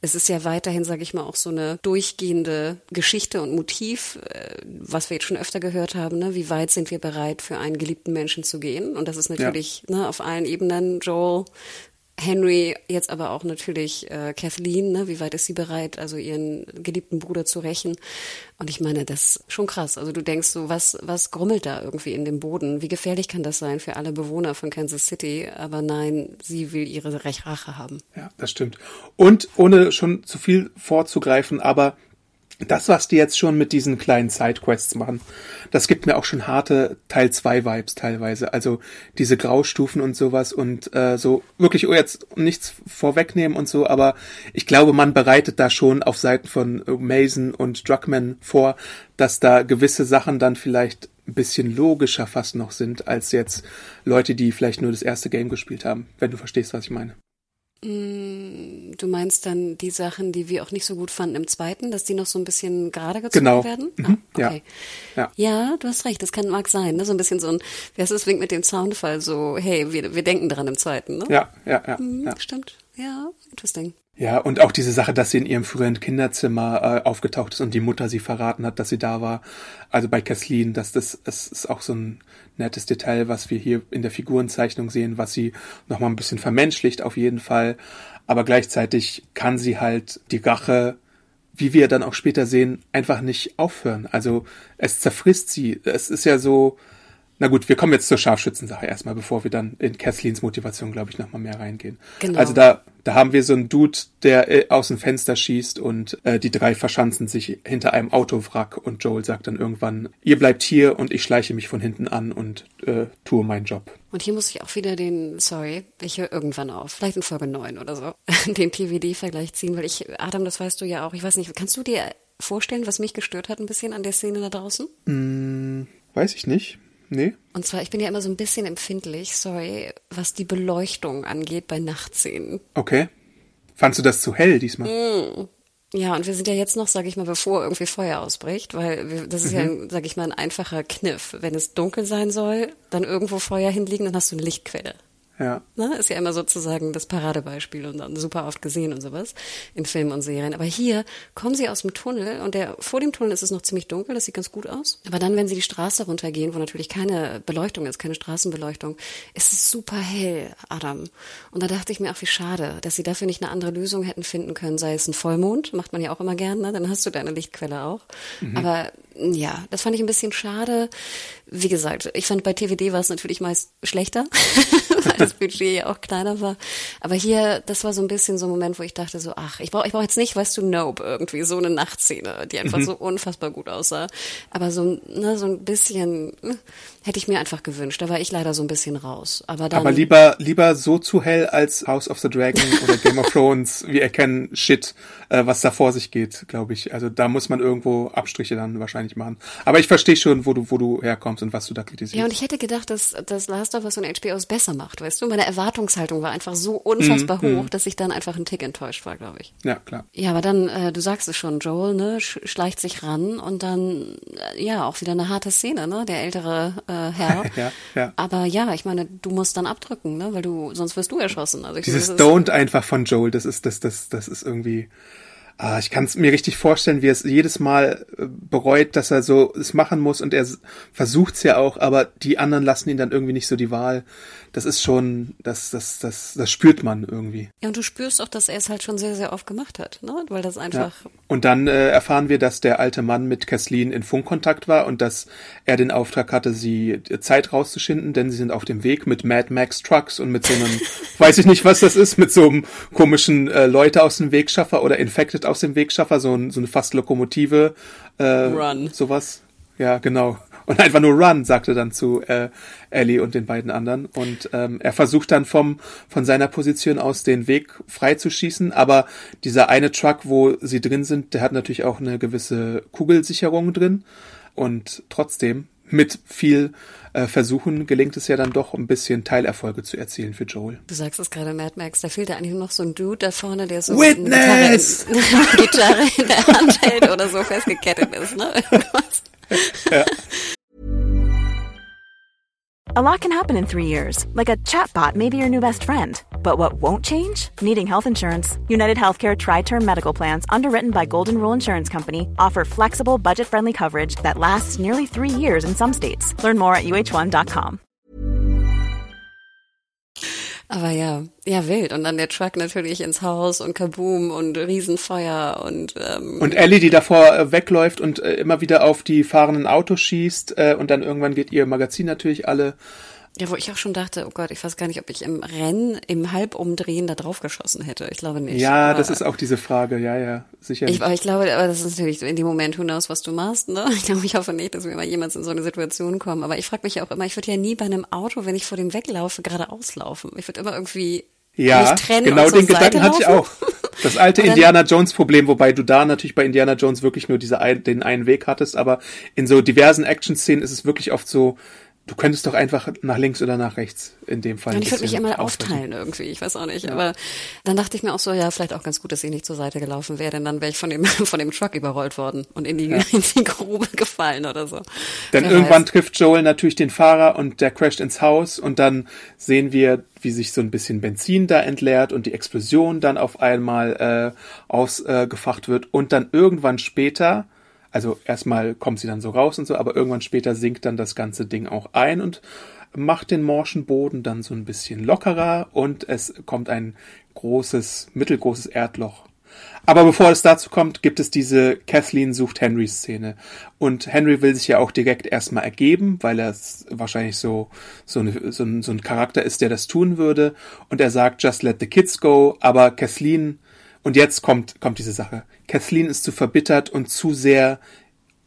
es ist ja weiterhin, sage ich mal, auch so eine durchgehende Geschichte und Motiv, äh, was wir jetzt schon öfter gehört haben. Ne? Wie weit sind wir bereit, für einen geliebten Menschen zu gehen? Und das ist natürlich ja. ne, auf allen Ebenen. Joel Henry, jetzt aber auch natürlich äh, Kathleen, ne? wie weit ist sie bereit, also ihren geliebten Bruder zu rächen? Und ich meine, das ist schon krass. Also du denkst so, was, was grummelt da irgendwie in dem Boden? Wie gefährlich kann das sein für alle Bewohner von Kansas City? Aber nein, sie will ihre Rache haben. Ja, das stimmt. Und ohne schon zu viel vorzugreifen, aber das, was die jetzt schon mit diesen kleinen Sidequests machen, das gibt mir auch schon harte Teil 2 Vibes teilweise. Also diese Graustufen und sowas und äh, so wirklich oh, jetzt nichts vorwegnehmen und so, aber ich glaube, man bereitet da schon auf Seiten von Mason und Druckmann vor, dass da gewisse Sachen dann vielleicht ein bisschen logischer fast noch sind als jetzt Leute, die vielleicht nur das erste Game gespielt haben, wenn du verstehst, was ich meine. Mm, du meinst dann die Sachen, die wir auch nicht so gut fanden im zweiten, dass die noch so ein bisschen gerade gezogen genau. werden? Mhm. Ah, okay. Ja. ja. ja, du hast recht, das kann mag sein, ne? So ein bisschen so ein, wer ist das Wink mit dem Soundfall, so, hey, wir, wir denken dran im zweiten, ne? Ja, ja, ja. Mhm, ja. Stimmt. Ja, interesting. Ja, und auch diese Sache, dass sie in ihrem früheren Kinderzimmer äh, aufgetaucht ist und die Mutter sie verraten hat, dass sie da war. Also bei Kathleen, dass das, das ist auch so ein nettes Detail, was wir hier in der Figurenzeichnung sehen, was sie nochmal ein bisschen vermenschlicht auf jeden Fall. Aber gleichzeitig kann sie halt die Rache, wie wir dann auch später sehen, einfach nicht aufhören. Also es zerfrisst sie. Es ist ja so, na gut, wir kommen jetzt zur Scharfschützensache erstmal, bevor wir dann in Kathleens Motivation, glaube ich, nochmal mehr reingehen. Genau. Also da, da haben wir so einen Dude, der äh, aus dem Fenster schießt und äh, die drei verschanzen sich hinter einem Autowrack und Joel sagt dann irgendwann, ihr bleibt hier und ich schleiche mich von hinten an und äh, tue meinen Job. Und hier muss ich auch wieder den, sorry, ich höre irgendwann auf, vielleicht in Folge 9 oder so, den TVD-Vergleich ziehen, weil ich, Adam, das weißt du ja auch, ich weiß nicht, kannst du dir vorstellen, was mich gestört hat ein bisschen an der Szene da draußen? Mm, weiß ich nicht. Nee. Und zwar, ich bin ja immer so ein bisschen empfindlich, sorry, was die Beleuchtung angeht bei Nachtszenen. Okay. Fandst du das zu hell diesmal? Mm. Ja, und wir sind ja jetzt noch, sage ich mal, bevor irgendwie Feuer ausbricht, weil wir, das ist mhm. ja, sage ich mal, ein einfacher Kniff. Wenn es dunkel sein soll, dann irgendwo Feuer hinlegen, dann hast du eine Lichtquelle. Ja. Ne? Ist ja immer sozusagen das Paradebeispiel und dann super oft gesehen und sowas in Filmen und Serien. Aber hier kommen sie aus dem Tunnel und der, vor dem Tunnel ist es noch ziemlich dunkel, das sieht ganz gut aus. Aber dann, wenn sie die Straße runtergehen, wo natürlich keine Beleuchtung ist, keine Straßenbeleuchtung, ist es super hell, Adam. Und da dachte ich mir auch, wie schade, dass sie dafür nicht eine andere Lösung hätten finden können, sei es ein Vollmond, macht man ja auch immer gern, ne? dann hast du deine Lichtquelle auch. Mhm. Aber ja, das fand ich ein bisschen schade. Wie gesagt, ich fand bei TVD war es natürlich meist schlechter, weil das Budget ja auch kleiner war. Aber hier, das war so ein bisschen so ein Moment, wo ich dachte so, ach, ich brauche ich brauch jetzt nicht, weißt du, Nope irgendwie, so eine Nachtszene, die einfach mhm. so unfassbar gut aussah. Aber so, ne, so ein bisschen hm, hätte ich mir einfach gewünscht. Da war ich leider so ein bisschen raus. Aber, dann, Aber lieber, lieber so zu hell als House of the Dragon oder Game of Thrones. Wir erkennen Shit, äh, was da vor sich geht, glaube ich. Also da muss man irgendwo Abstriche dann wahrscheinlich machen. Aber ich verstehe schon, wo du, wo du herkommst und was du da kritisierst. Ja, und ich hätte gedacht, dass, dass Last of Us und HBO es besser macht, weißt du? Meine Erwartungshaltung war einfach so unfassbar mm, hoch, mm. dass ich dann einfach einen Tick enttäuscht war, glaube ich. Ja, klar. Ja, aber dann, äh, du sagst es schon, Joel, ne, schleicht sich ran und dann, äh, ja, auch wieder eine harte Szene, ne? Der ältere äh, Herr. ja, ja. Aber ja, ich meine, du musst dann abdrücken, ne? Weil du, sonst wirst du erschossen. Also ich Dieses Don't einfach von Joel, das ist, das, das, das ist irgendwie Ah, ich kann es mir richtig vorstellen, wie er es jedes Mal äh, bereut, dass er so es machen muss und er versucht es ja auch, aber die anderen lassen ihn dann irgendwie nicht so die Wahl das ist schon, das, das, das, das spürt man irgendwie. Ja, und du spürst auch, dass er es halt schon sehr, sehr oft gemacht hat, ne? Weil das einfach. Ja. Und dann äh, erfahren wir, dass der alte Mann mit Kathleen in Funkkontakt war und dass er den Auftrag hatte, sie Zeit rauszuschinden, denn sie sind auf dem Weg mit Mad Max Trucks und mit so einem, weiß ich nicht, was das ist, mit so einem komischen äh, Leute aus dem Wegschaffer oder Infected aus dem Wegschaffer, so, ein, so eine fast Lokomotive. Äh, Run. Sowas. Ja, genau und einfach nur Run, sagte dann zu äh, Ellie und den beiden anderen. Und ähm, er versucht dann vom von seiner Position aus den Weg freizuschießen, aber dieser eine Truck, wo sie drin sind, der hat natürlich auch eine gewisse Kugelsicherung drin. Und trotzdem, mit viel äh, Versuchen gelingt es ja dann doch ein bisschen Teilerfolge zu erzielen für Joel. Du sagst es gerade, Mad Max, da fehlt ja eigentlich nur noch so ein Dude da vorne, der so Witness! eine Gitarre in, Gitarre in der Hand hält oder so festgekettet ist, ne? ja. A lot can happen in three years, like a chatbot may be your new best friend. But what won't change? Needing health insurance. United Healthcare Tri Term Medical Plans, underwritten by Golden Rule Insurance Company, offer flexible, budget friendly coverage that lasts nearly three years in some states. Learn more at uh1.com. Aber ja, ja, wild. Und dann der Truck natürlich ins Haus und Kaboom und Riesenfeuer und ähm Und Ellie, die davor äh, wegläuft und äh, immer wieder auf die fahrenden Autos schießt äh, und dann irgendwann geht ihr Magazin natürlich alle ja, wo ich auch schon dachte, oh Gott, ich weiß gar nicht, ob ich im Rennen, im Halbumdrehen da drauf geschossen hätte. Ich glaube nicht. Ja, aber das ist auch diese Frage, ja, ja, sicher. Ich, ich glaube, aber das ist natürlich in dem Moment, who knows, was du machst, ne? Ich glaube, ich hoffe nicht, dass wir mal jemals in so eine Situation kommen. Aber ich frage mich ja auch immer, ich würde ja nie bei einem Auto, wenn ich vor dem weglaufe, geradeaus laufen. Ich würde immer irgendwie ja, genau den Gedanken hatte ich auch. Das alte Indiana Jones Problem, wobei du da natürlich bei Indiana Jones wirklich nur diese ein, den einen Weg hattest, aber in so diversen Action-Szenen ist es wirklich oft so, Du könntest doch einfach nach links oder nach rechts in dem Fall. Und ich würde mich immer aufteilen irgendwie, ich weiß auch nicht. Ja. Aber dann dachte ich mir auch so, ja, vielleicht auch ganz gut, dass ich nicht zur Seite gelaufen wäre, denn dann wäre ich von dem, von dem Truck überrollt worden und in die, ja. in die Grube gefallen oder so. Dann Wer irgendwann weiß. trifft Joel natürlich den Fahrer und der crasht ins Haus und dann sehen wir, wie sich so ein bisschen Benzin da entleert und die Explosion dann auf einmal äh, ausgefacht äh, wird und dann irgendwann später also erstmal kommt sie dann so raus und so, aber irgendwann später sinkt dann das ganze Ding auch ein und macht den morschen Boden dann so ein bisschen lockerer und es kommt ein großes, mittelgroßes Erdloch. Aber bevor es dazu kommt, gibt es diese Kathleen sucht Henry Szene. Und Henry will sich ja auch direkt erstmal ergeben, weil er wahrscheinlich so, so, eine, so, ein, so ein Charakter ist, der das tun würde. Und er sagt, just let the kids go. Aber Kathleen und jetzt kommt, kommt diese Sache. Kathleen ist zu verbittert und zu sehr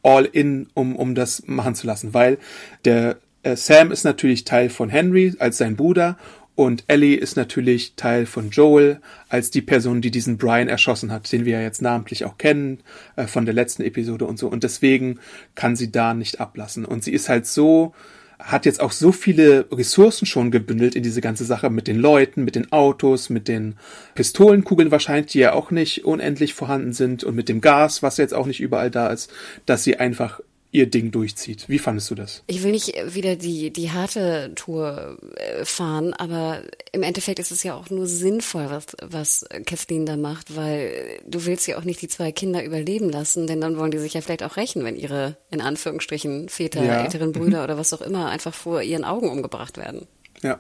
all in, um, um das machen zu lassen, weil der äh, Sam ist natürlich Teil von Henry als sein Bruder und Ellie ist natürlich Teil von Joel als die Person, die diesen Brian erschossen hat, den wir ja jetzt namentlich auch kennen äh, von der letzten Episode und so. Und deswegen kann sie da nicht ablassen. Und sie ist halt so hat jetzt auch so viele Ressourcen schon gebündelt in diese ganze Sache mit den Leuten, mit den Autos, mit den Pistolenkugeln wahrscheinlich, die ja auch nicht unendlich vorhanden sind und mit dem Gas, was jetzt auch nicht überall da ist, dass sie einfach ihr Ding durchzieht. Wie fandest du das? Ich will nicht wieder die, die harte Tour äh, fahren, aber im Endeffekt ist es ja auch nur sinnvoll, was, was Kathleen da macht, weil du willst ja auch nicht die zwei Kinder überleben lassen, denn dann wollen die sich ja vielleicht auch rächen, wenn ihre, in Anführungsstrichen, Väter, Ja. älteren Brüder oder was auch immer einfach vor ihren Augen umgebracht werden. Ja.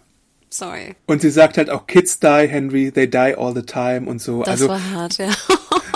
Sorry. Und sie sagt halt auch, Kids die, Henry, they die all the time und so. Das also war hart, ja.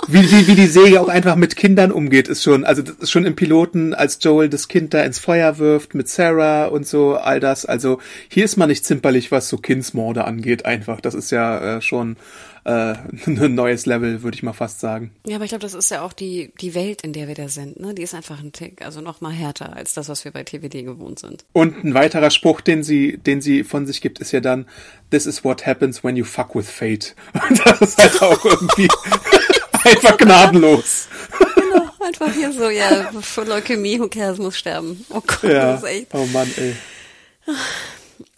Wie, wie, wie die Serie auch einfach mit Kindern umgeht, ist schon, also das ist schon im Piloten, als Joel das Kind da ins Feuer wirft mit Sarah und so, all das. Also hier ist man nicht zimperlich, was so Kindsmorde angeht, einfach. Das ist ja äh, schon äh, ein neues Level, würde ich mal fast sagen. Ja, aber ich glaube, das ist ja auch die, die Welt, in der wir da sind. Ne? Die ist einfach ein Tick, also noch mal härter als das, was wir bei TVD gewohnt sind. Und ein weiterer Spruch, den sie, den sie von sich gibt, ist ja dann, This is what happens when you fuck with fate. Und das ist halt auch irgendwie einfach gnadenlos. Genau, einfach hier so, ja, für Leukämie, who cares, muss sterben. Oh Gott, Ja. das ist echt. Oh Mann, ey.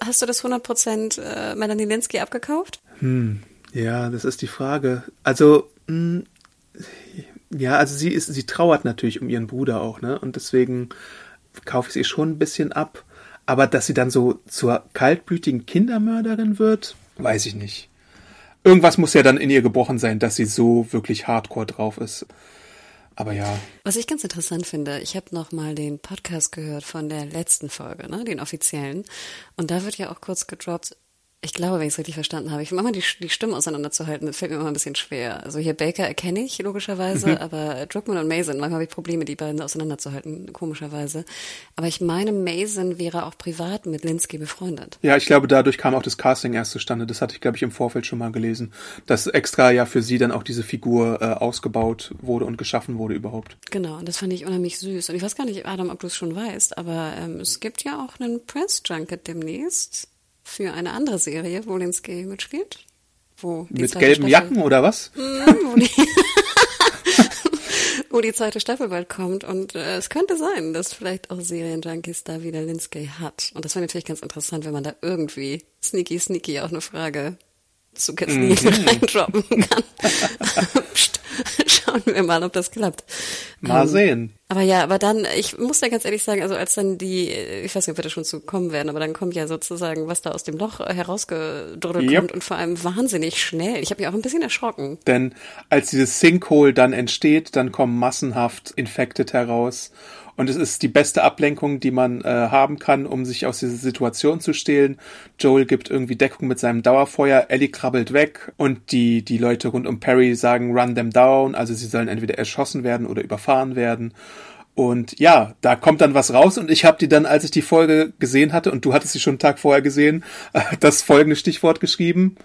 Hast du das 100% äh, Melanie Linsky abgekauft? Ja, das ist die Frage. Also, mh, ja, also sie ist, sie trauert natürlich um ihren Bruder auch, ne? Und deswegen kaufe ich sie schon ein bisschen ab. Aber dass sie dann so zur kaltblütigen Kindermörderin wird, weiß ich nicht. Irgendwas muss ja dann in ihr gebrochen sein, dass sie so wirklich hardcore drauf ist. Aber ja, Was ich ganz interessant finde, ich habe noch mal den Podcast gehört von der letzten Folge, ne, den offiziellen. Und da wird ja auch kurz gedroppt, ich glaube, wenn ich es richtig verstanden habe, ich mache mal die, die Stimmen auseinanderzuhalten, das fällt mir immer ein bisschen schwer. Also hier Baker erkenne ich logischerweise, aber Druckmann und Mason, manchmal habe ich Probleme, die beiden auseinanderzuhalten, komischerweise. Aber ich meine, Mason wäre auch privat mit Linsky befreundet. ja, ich glaube, dadurch kam auch das Casting erst zustande. Das hatte ich, glaube ich, im Vorfeld schon mal gelesen, dass extra ja für sie dann auch diese Figur äh, ausgebaut wurde und geschaffen wurde überhaupt. Genau, und das fand ich unheimlich süß. Und ich weiß gar nicht, Adam, ob du es schon weißt, aber ähm, es gibt ja auch einen Press Junket demnächst für eine andere Serie, wo Linsky mitspielt. Wo die Mit gelben Staffel- Jacken oder was? Mhm, wo, die wo die zweite Staffel bald kommt. Und äh, es könnte sein, dass vielleicht auch Serienjunkies da wieder Linsky hat. Und das wäre natürlich ganz interessant, wenn man da irgendwie sneaky, sneaky auch eine Frage zu Kathleen Mhm. reindroppen kann. Psst, Schauen wir mal, ob das klappt. Mal Ähm, sehen. aber ja, aber dann, ich muss ja ganz ehrlich sagen, also als dann die, ich weiß nicht, ob wir da schon zu kommen werden, aber dann kommt ja sozusagen, was da aus dem Loch äh, herausgedrückelt Yep. kommt und vor allem wahnsinnig schnell. Ich habe mich auch ein bisschen erschrocken. Denn als dieses Sinkhole dann entsteht, dann kommen massenhaft Infected heraus. Und es ist die beste Ablenkung, die man äh, haben kann, um sich aus dieser Situation zu stehlen. Joel gibt irgendwie Deckung mit seinem Dauerfeuer, Ellie krabbelt weg und die, die Leute rund um Perry sagen, run them down. Also sie sollen entweder erschossen werden oder überfahren werden. Und ja, da kommt dann was raus und ich habe die dann, als ich die Folge gesehen hatte, und du hattest sie schon einen Tag vorher gesehen, das folgende Stichwort geschrieben,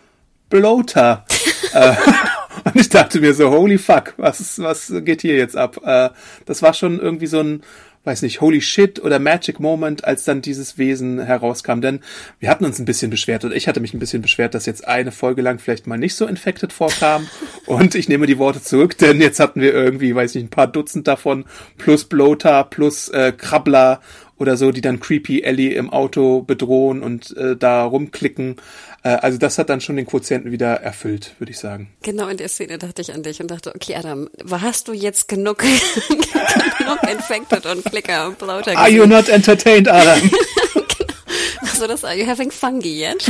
Bloater. äh, und ich dachte mir so, holy fuck, was, was geht hier jetzt ab? Äh, das war schon irgendwie so ein, weiß nicht, holy shit oder magic moment, als dann dieses Wesen herauskam. Denn wir hatten uns ein bisschen beschwert oder ich hatte mich ein bisschen beschwert, dass jetzt eine Folge lang vielleicht mal nicht so infected vorkam. und ich nehme die Worte zurück, denn jetzt hatten wir irgendwie, weiß nicht, ein paar Dutzend davon, plus Bloater, plus äh, Krabbler oder so, die dann Creepy Ellie im Auto bedrohen und äh, da rumklicken. Äh, also das hat dann schon den Quotienten wieder erfüllt, würde ich sagen. Genau in der Szene dachte ich an dich und dachte, okay, Adam, hast du jetzt genug, genug Infected und Klicker und Bloater Are you gesehen? not entertained, Adam? Also das, are you having fungi yet?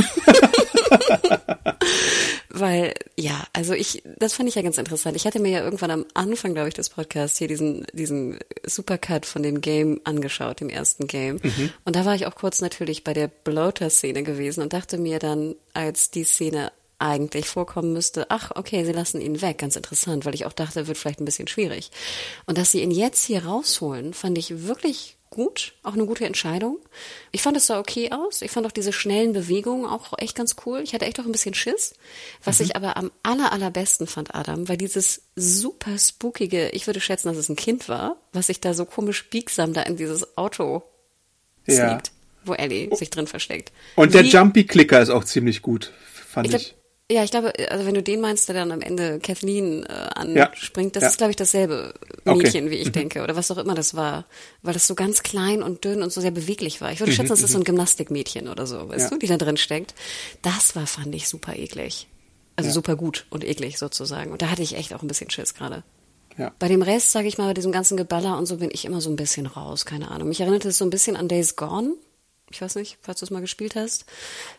Weil, ja, also ich, das fand ich ja ganz interessant. Ich hatte mir ja irgendwann am Anfang, glaube ich, des Podcasts hier diesen, diesen Supercut von dem Game angeschaut, dem ersten Game. Und da war ich auch kurz natürlich bei der Bloater-Szene gewesen und dachte mir dann, als die Szene eigentlich vorkommen müsste, ach, okay, sie lassen ihn weg, ganz interessant, weil ich auch dachte, wird vielleicht ein bisschen schwierig. Und dass sie ihn jetzt hier rausholen, fand ich wirklich gut, auch eine gute Entscheidung. Ich fand es sah okay aus. Ich fand auch diese schnellen Bewegungen auch echt ganz cool. Ich hatte echt auch ein bisschen Schiss. Was ich aber am aller, allerbesten fand, Adam, war dieses super spookige, ich würde schätzen, dass es ein Kind war, was sich da so komisch biegsam da in dieses Auto Ja. sneakt, wo Ellie sich drin versteckt. Und der Wie- Jumpy-Clicker ist auch ziemlich gut, fand ich ich. Ja, ich glaube, also wenn du den meinst, der dann am Ende Kathleen äh, anspringt, das ja. ist, glaube ich, dasselbe Okay. Mädchen, wie ich denke, oder was auch immer das war, weil das so ganz klein und dünn und so sehr beweglich war. Ich würde schätzen, das ist so ein Gymnastikmädchen oder so, weißt Mhm, Ja. du, die da drin steckt. Das war, fand ich, super eklig. Also Ja. super gut und eklig sozusagen. Und da hatte ich echt auch ein bisschen Schiss gerade. Ja. Bei dem Rest, sage ich mal, bei diesem ganzen Geballer und so bin ich immer so ein bisschen raus, keine Ahnung. Mich erinnert es so ein bisschen an Days Gone. Ich weiß nicht, falls du es mal gespielt hast.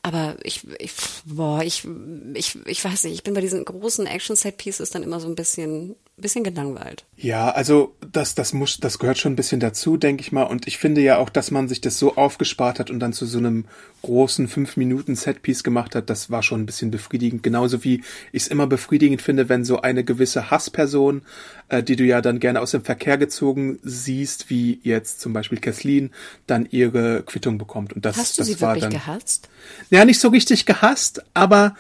Aber ich, ich, boah, ich, ich, ich weiß nicht, ich bin bei diesen großen Action-Set-Pieces dann immer so ein bisschen, bisschen gelangweilt. Ja, also das, das muss, das gehört schon ein bisschen dazu, denke ich mal. Und ich finde ja auch, dass man sich das so aufgespart hat und dann zu so einem großen fünf Minuten Setpiece gemacht hat, das war schon ein bisschen befriedigend. Genauso wie ich es immer befriedigend finde, wenn so eine gewisse Hassperson, äh, die du ja dann gerne aus dem Verkehr gezogen siehst, wie jetzt zum Beispiel Kathleen, dann ihre Quittung bekommt. Und das, Hast du das sie war wirklich dann. gehasst? Ja, nicht so richtig gehasst, aber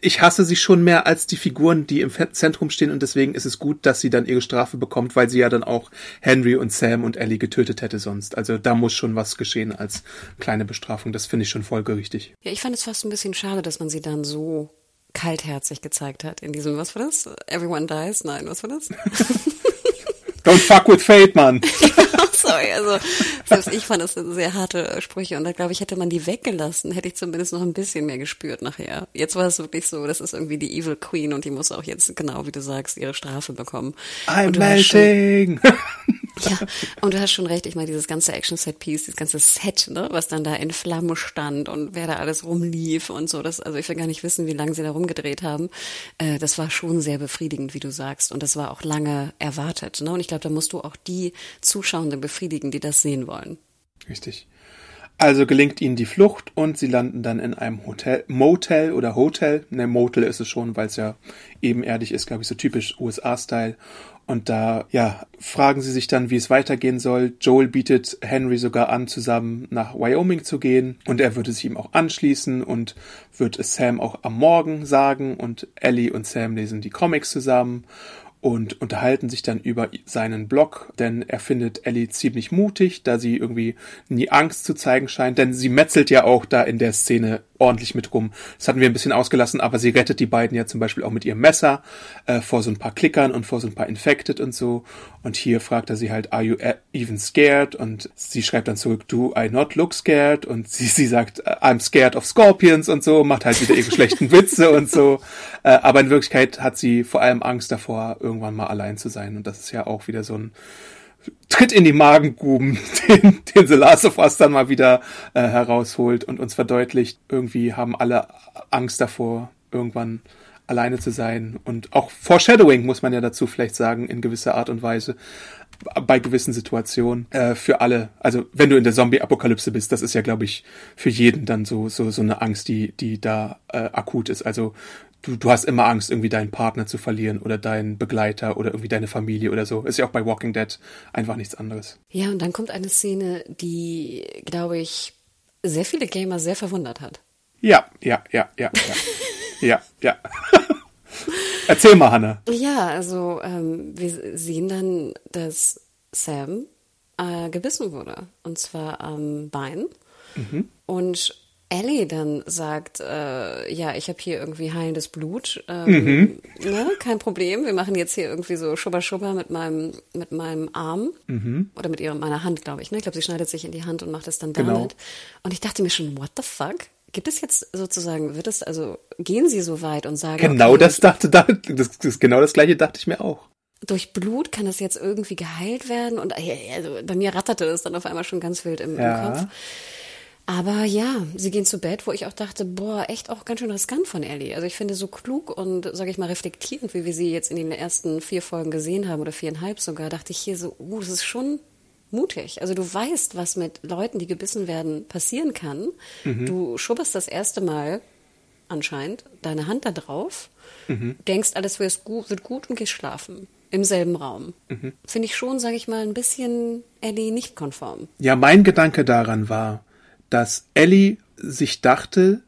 ich hasse sie schon mehr als die Figuren, die im Zentrum stehen und deswegen ist es gut, dass sie dann ihre Strafe bekommt, weil sie ja dann auch Henry und Sam und Ellie getötet hätte sonst. Also da muss schon was geschehen als kleine Bestrafung. Das finde ich schon folgerichtig. Ja, ich fand es fast ein bisschen schade, dass man sie dann so kaltherzig gezeigt hat in diesem, was war das? Everyone dies? Nein, was war das? Don't fuck with fate, Mann. Sorry, also selbst ich fand das sehr harte Sprüche und da glaube ich, hätte man die weggelassen, hätte ich zumindest noch ein bisschen mehr gespürt nachher. Jetzt war es wirklich so, das ist irgendwie die Evil Queen und die muss auch jetzt, genau wie du sagst, ihre Strafe bekommen. I'm melting. Ja, und du hast schon recht, ich meine, dieses ganze Action-Set-Piece, dieses ganze Set, ne, was dann da in Flammen stand und wer da alles rumlief und so, das, also ich will gar nicht wissen, wie lange sie da rumgedreht haben. Äh, das war schon sehr befriedigend, wie du sagst. Und das war auch lange erwartet, ne? Und ich glaube, da musst du auch die Zuschauenden befriedigen, die das sehen wollen. Richtig. Also gelingt ihnen die Flucht und sie landen dann in einem Hotel, Motel oder Hotel. Ne, Motel ist es schon, weil es ja ebenerdig ist, glaube ich, so typisch USA-Style. Und da, ja, fragen sie sich dann, wie es weitergehen soll. Joel bietet Henry sogar an, zusammen nach Wyoming zu gehen. Und er würde sich ihm auch anschließen und wird es Sam auch am Morgen sagen. Und Ellie und Sam lesen die Comics zusammen und unterhalten sich dann über seinen Blog, denn er findet Ellie ziemlich mutig, da sie irgendwie nie Angst zu zeigen scheint, denn sie metzelt ja auch da in der Szene ordentlich mit rum. Das hatten wir ein bisschen ausgelassen, aber sie rettet die beiden ja zum Beispiel auch mit ihrem Messer äh, vor so ein paar Klickern und vor so ein paar Infected und so. Und hier fragt er sie halt, are you e- even scared? Und sie schreibt dann zurück, do I not look scared? Und sie, sie sagt, I'm scared of scorpions und so, macht halt wieder ihre schlechten Witze und so. Äh, aber in Wirklichkeit hat sie vor allem Angst davor, irgendwann mal allein zu sein. Und das ist ja auch wieder so ein Tritt in die Magengruben, den, den The Last of Us dann mal wieder äh, herausholt und uns verdeutlicht, irgendwie haben alle Angst davor, irgendwann alleine zu sein. Und auch Foreshadowing, muss man ja dazu vielleicht sagen, in gewisser Art und Weise, bei gewissen Situationen, äh, für alle. Also wenn du in der Zombie-Apokalypse bist, das ist ja, glaube ich, für jeden dann so, so, so eine Angst, die, die da äh, akut ist. Also du, du hast immer Angst, irgendwie deinen Partner zu verlieren oder deinen Begleiter oder irgendwie deine Familie oder so. Ist ja auch bei Walking Dead einfach nichts anderes. Ja, und dann kommt eine Szene, die, glaube ich, sehr viele Gamer sehr verwundert hat. Ja, ja, ja, ja, ja. ja, ja. Erzähl mal, Hanna. Ja, also ähm, wir sehen dann, dass Sam äh, gebissen wurde. Und zwar am Bein. Und Ellie dann sagt, äh, ja, ich habe hier irgendwie heilendes Blut. Ähm, ne, kein Problem. Wir machen jetzt hier irgendwie so Schubber-Schubber mit meinem, mit meinem Arm. Oder mit ihrer, meiner Hand, glaube ich. Ne? Ich glaube, sie schneidet sich in die Hand und macht es dann Genau. damit. Und ich dachte mir schon, what the fuck? Gibt es jetzt sozusagen, wird es, also gehen sie so weit und sagen, Genau okay, das dachte, da- das, das, genau das gleiche dachte ich mir auch. durch Blut kann das jetzt irgendwie geheilt werden und äh, also bei mir ratterte es dann auf einmal schon ganz wild im, Ja. im Kopf. Aber ja, sie gehen zu Bett, wo ich auch dachte, boah, echt auch ganz schön riskant von Ellie. Also ich finde so klug und, sage ich mal, reflektierend, wie wir sie jetzt in den ersten vier Folgen gesehen haben oder viereinhalb sogar, dachte ich hier so, uh, das ist schon mutig. Also du weißt, was mit Leuten, die gebissen werden, passieren kann. Du schubberst das erste Mal anscheinend deine Hand da drauf, denkst, alles wird gut, wird gut und gehst schlafen. Im selben Raum. Finde ich schon, sage ich mal, ein bisschen Ellie nicht konform. Ja, mein Gedanke daran war, dass Ellie sich dachte,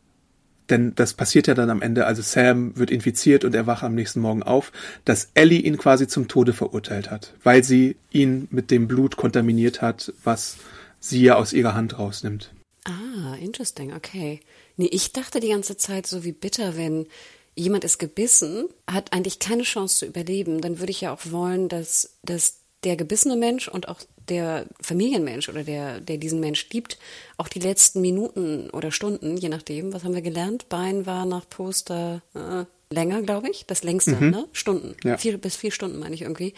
denn das passiert ja dann am Ende, also Sam wird infiziert und er wacht am nächsten Morgen auf, dass Ellie ihn quasi zum Tode verurteilt hat, weil sie ihn mit dem Blut kontaminiert hat, was sie ja aus ihrer Hand rausnimmt. Ah, interesting, okay. Nee, ich dachte die ganze Zeit so wie bitter, wenn jemand ist gebissen, hat eigentlich keine Chance zu überleben, dann würde ich ja auch wollen, dass, dass der gebissene Mensch und auch der Familienmensch oder der, der diesen Mensch liebt, auch die letzten Minuten oder Stunden, je nachdem, was haben wir gelernt? Bein war nach Poster äh, länger, glaube ich, das längste, ne? Stunden. Ja. Vier bis vier Stunden meine ich irgendwie.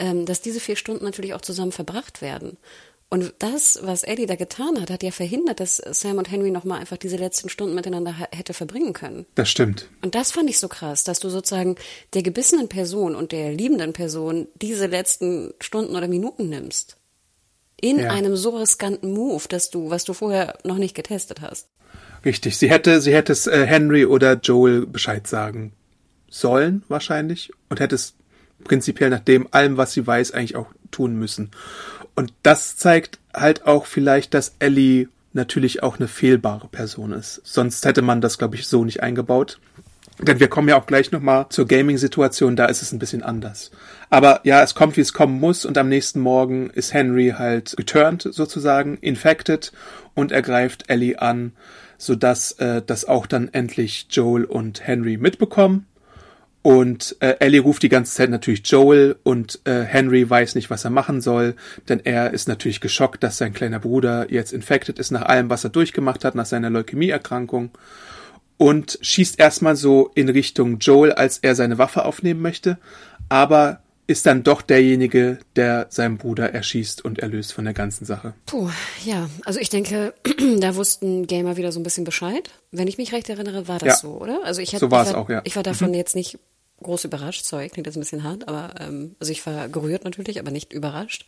Ähm, dass diese vier Stunden natürlich auch zusammen verbracht werden. Und das, was Eddie da getan hat, hat ja verhindert, dass Sam und Henry nochmal einfach diese letzten Stunden miteinander hätte verbringen können. Das stimmt. Und das fand ich so krass, dass du sozusagen der gebissenen Person und der liebenden Person diese letzten Stunden oder Minuten nimmst. In ja. einem so riskanten Move, dass du, was du vorher noch nicht getestet hast. Richtig. Sie hätte, sie hätte es äh, Henry oder Joel Bescheid sagen sollen, wahrscheinlich. Und hätte es prinzipiell nach dem allem, was sie weiß, eigentlich auch tun müssen. Und das zeigt halt auch vielleicht, dass Ellie natürlich auch eine fehlbare Person ist. Sonst hätte man das, glaube ich, so nicht eingebaut. Denn wir kommen ja auch gleich nochmal zur Gaming-Situation, da ist es ein bisschen anders. Aber ja, es kommt, wie es kommen muss, und am nächsten Morgen ist Henry halt geturnt, sozusagen, infected, und er greift Ellie an, sodass äh, das auch dann endlich Joel und Henry mitbekommen. Und äh, Ellie ruft die ganze Zeit natürlich Joel und äh, Henry weiß nicht, was er machen soll, denn er ist natürlich geschockt, dass sein kleiner Bruder jetzt infected ist nach allem, was er durchgemacht hat, nach seiner Leukämieerkrankung und schießt erstmal so in Richtung Joel, als er seine Waffe aufnehmen möchte, aber ist dann doch derjenige, der seinen Bruder erschießt und erlöst von der ganzen Sache. Puh, ja, also ich denke, da wussten Gamer wieder so ein bisschen Bescheid. Wenn ich mich recht erinnere, war das ja. so, oder? Also ich, hätte, so war es auch, ja. Ich war davon mhm. jetzt nicht groß überrascht. Sorry, klingt jetzt ein bisschen hart, aber ähm, also ich war gerührt natürlich, aber nicht überrascht.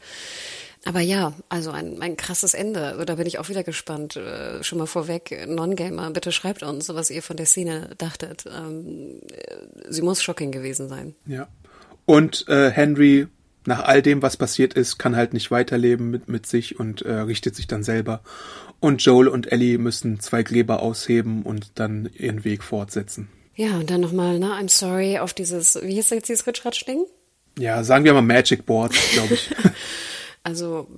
Aber ja, also ein, ein krasses Ende. Da bin ich auch wieder gespannt. Äh, schon mal vorweg, Non-Gamer, bitte schreibt uns, was ihr von der Szene dachtet. Ähm, äh, sie muss shocking gewesen sein. Ja. Und äh, Henry, nach all dem, was passiert ist, kann halt nicht weiterleben mit, mit sich und äh, richtet sich dann selber. Und Joel und Ellie müssen zwei Gräber ausheben und dann ihren Weg fortsetzen. Ja, und dann nochmal, ne, I'm sorry auf dieses, wie hieß jetzt dieses Ritschratschling? Ja, sagen wir mal Magic Board, glaube ich. Also,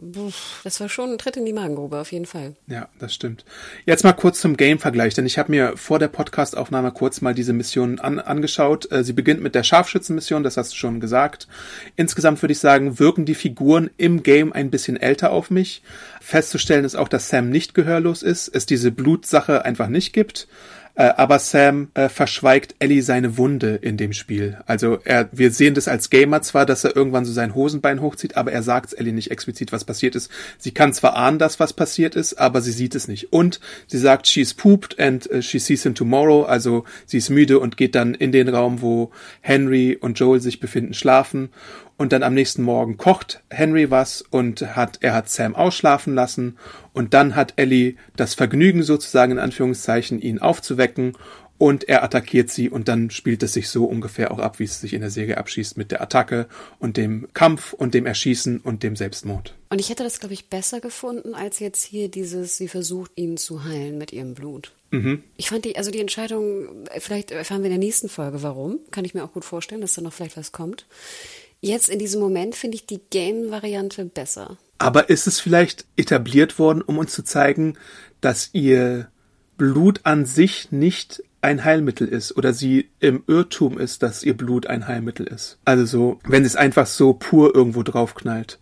das war schon ein Tritt in die Magengrube, auf jeden Fall. Ja, das stimmt. Jetzt mal kurz zum Game-Vergleich, denn ich habe mir vor der Podcast-Aufnahme kurz mal diese Mission an, angeschaut. Äh, sie beginnt mit der Scharfschützenmission, das hast du schon gesagt. Insgesamt würde ich sagen, wirken die Figuren im Game ein bisschen älter auf mich. Festzustellen ist auch, dass Sam nicht gehörlos ist, es diese Blutsache einfach nicht gibt. Äh, aber Sam äh, verschweigt Ellie seine Wunde in dem Spiel. Also er, wir sehen das als Gamer zwar, dass er irgendwann so sein Hosenbein hochzieht, aber er sagt Ellie nicht explizit, was passiert ist. Sie kann zwar ahnen, dass was passiert ist, aber sie sieht es nicht. Und sie sagt, she's pooped and uh, she sees him tomorrow. Also sie ist müde und geht dann in den Raum, wo Henry und Joel sich befinden, schlafen und dann am nächsten Morgen kocht Henry was und hat, er hat Sam ausschlafen lassen und dann hat Ellie das Vergnügen sozusagen in Anführungszeichen, ihn aufzuwecken und er attackiert sie und dann spielt es sich so ungefähr auch ab, wie es sich in der Serie abschießt mit der Attacke und dem Kampf und dem Erschießen und dem Selbstmord. Und ich hätte das, glaube ich, besser gefunden, als jetzt hier dieses, sie versucht, ihn zu heilen mit ihrem Blut. Mhm. Ich fand die, also die Entscheidung, vielleicht erfahren wir in der nächsten Folge, warum. Kann ich mir auch gut vorstellen, dass da noch vielleicht was kommt. Jetzt in diesem Moment finde ich die Game-Variante besser. Aber ist es vielleicht etabliert worden, um uns zu zeigen, dass ihr Blut an sich nicht ein Heilmittel ist oder sie im Irrtum ist, dass ihr Blut ein Heilmittel ist? Also so, wenn es einfach so pur irgendwo draufknallt.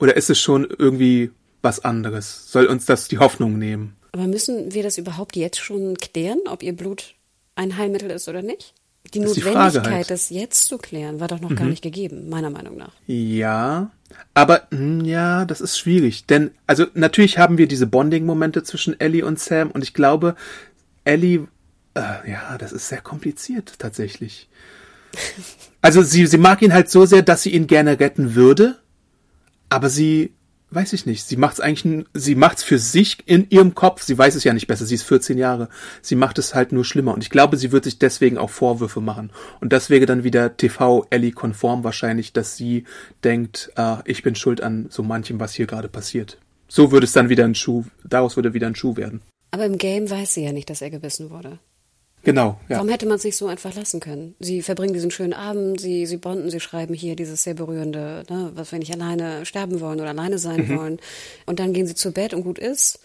Oder ist es schon irgendwie was anderes? Soll uns das die Hoffnung nehmen? Aber müssen wir das überhaupt jetzt schon klären, ob ihr Blut ein Heilmittel ist oder nicht? Die Notwendigkeit, halt. das jetzt zu klären, war doch noch mhm. gar nicht gegeben, meiner Meinung nach. Ja, aber hm, ja, das ist schwierig, denn also natürlich haben wir diese Bonding-Momente zwischen Ellie und Sam und ich glaube, Ellie, äh, ja, das ist sehr kompliziert tatsächlich. Also sie, sie mag ihn halt so sehr, dass sie ihn gerne retten würde, aber sie weiß ich nicht. Sie macht's eigentlich, sie macht's für sich in ihrem Kopf. Sie weiß es ja nicht besser. Sie ist 14 Jahre. Sie macht es halt nur schlimmer. Und ich glaube, sie wird sich deswegen auch Vorwürfe machen. Und das wäre dann wieder TV Ellie konform wahrscheinlich, dass sie denkt, äh, ich bin schuld an so manchem, was hier gerade passiert. So würde es dann wieder ein Schuh, daraus würde wieder ein Schuh werden. Aber im Game weiß sie ja nicht, dass er gebissen wurde. Genau. Ja. Warum hätte man es nicht so einfach lassen können? Sie verbringen diesen schönen Abend, sie, sie bonden, sie schreiben hier dieses sehr berührende, ne, was wenn ich alleine sterben wollen oder alleine sein mhm. wollen. Und dann gehen sie zu Bett und gut ist.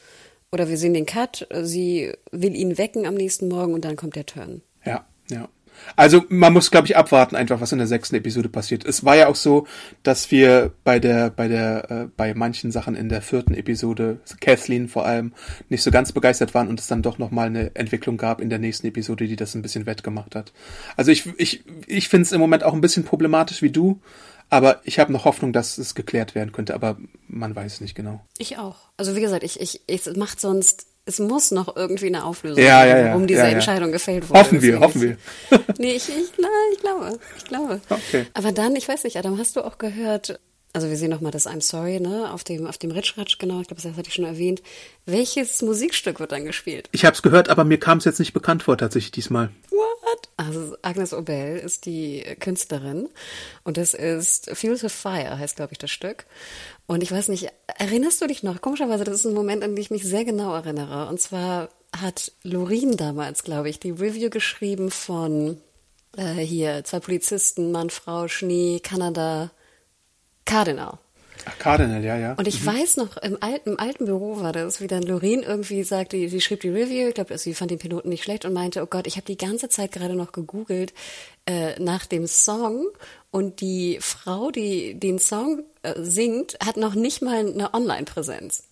Oder wir sehen den Cut, sie will ihn wecken am nächsten Morgen und dann kommt der Turn. Ja, ja. Also man muss, glaube ich, abwarten, einfach was in der sechsten Episode passiert. Es war ja auch so, dass wir bei der, bei der, äh, bei manchen Sachen in der vierten Episode, Kathleen vor allem, nicht so ganz begeistert waren und es dann doch nochmal eine Entwicklung gab in der nächsten Episode, die das ein bisschen wettgemacht hat. Also ich, ich, ich finde es im Moment auch ein bisschen problematisch wie du, Aber ich habe noch Hoffnung, dass es geklärt werden könnte, aber man weiß nicht genau. Ich auch. Also wie gesagt, ich, ich, ich es macht sonst, es muss noch irgendwie eine Auflösung Ja, ja, geben, ja, warum diese ja, ja. Entscheidung gefällt wurde. Hoffen wir, hoffen wir. nee, ich, ich, na, ich glaube, ich glaube. Okay. Aber dann, ich weiß nicht, Adam, hast du auch gehört, also wir sehen nochmal das I'm Sorry, ne, auf dem, auf dem Ritschratsch, genau, ich glaube, das hatte ich schon erwähnt. Welches Musikstück wird dann gespielt? Ich habe es gehört, aber mir kam es jetzt nicht bekannt vor tatsächlich diesmal. What? Also Agnes Obel ist die Künstlerin und das ist Fields of Fire heißt, glaube ich, das Stück. Und ich weiß nicht, erinnerst du dich noch? Komischerweise, das ist ein Moment, an den ich mich sehr genau erinnere. Und zwar hat Lorin damals, glaube ich, die Review geschrieben von äh, hier zwei Polizisten, Mann, Frau, Schnee, Kanada, Cardinal. Ach, Cardinal, ja, ja. Und ich weiß noch, im alten, im alten Büro war das, wie dann Lorraine irgendwie sagte, sie schrieb die Review, ich glaube, sie fand den Piloten nicht schlecht und meinte, oh Gott, ich habe die ganze Zeit gerade noch gegoogelt äh, nach dem Song und die Frau, die den Song äh, singt, hat noch nicht mal eine Online-Präsenz.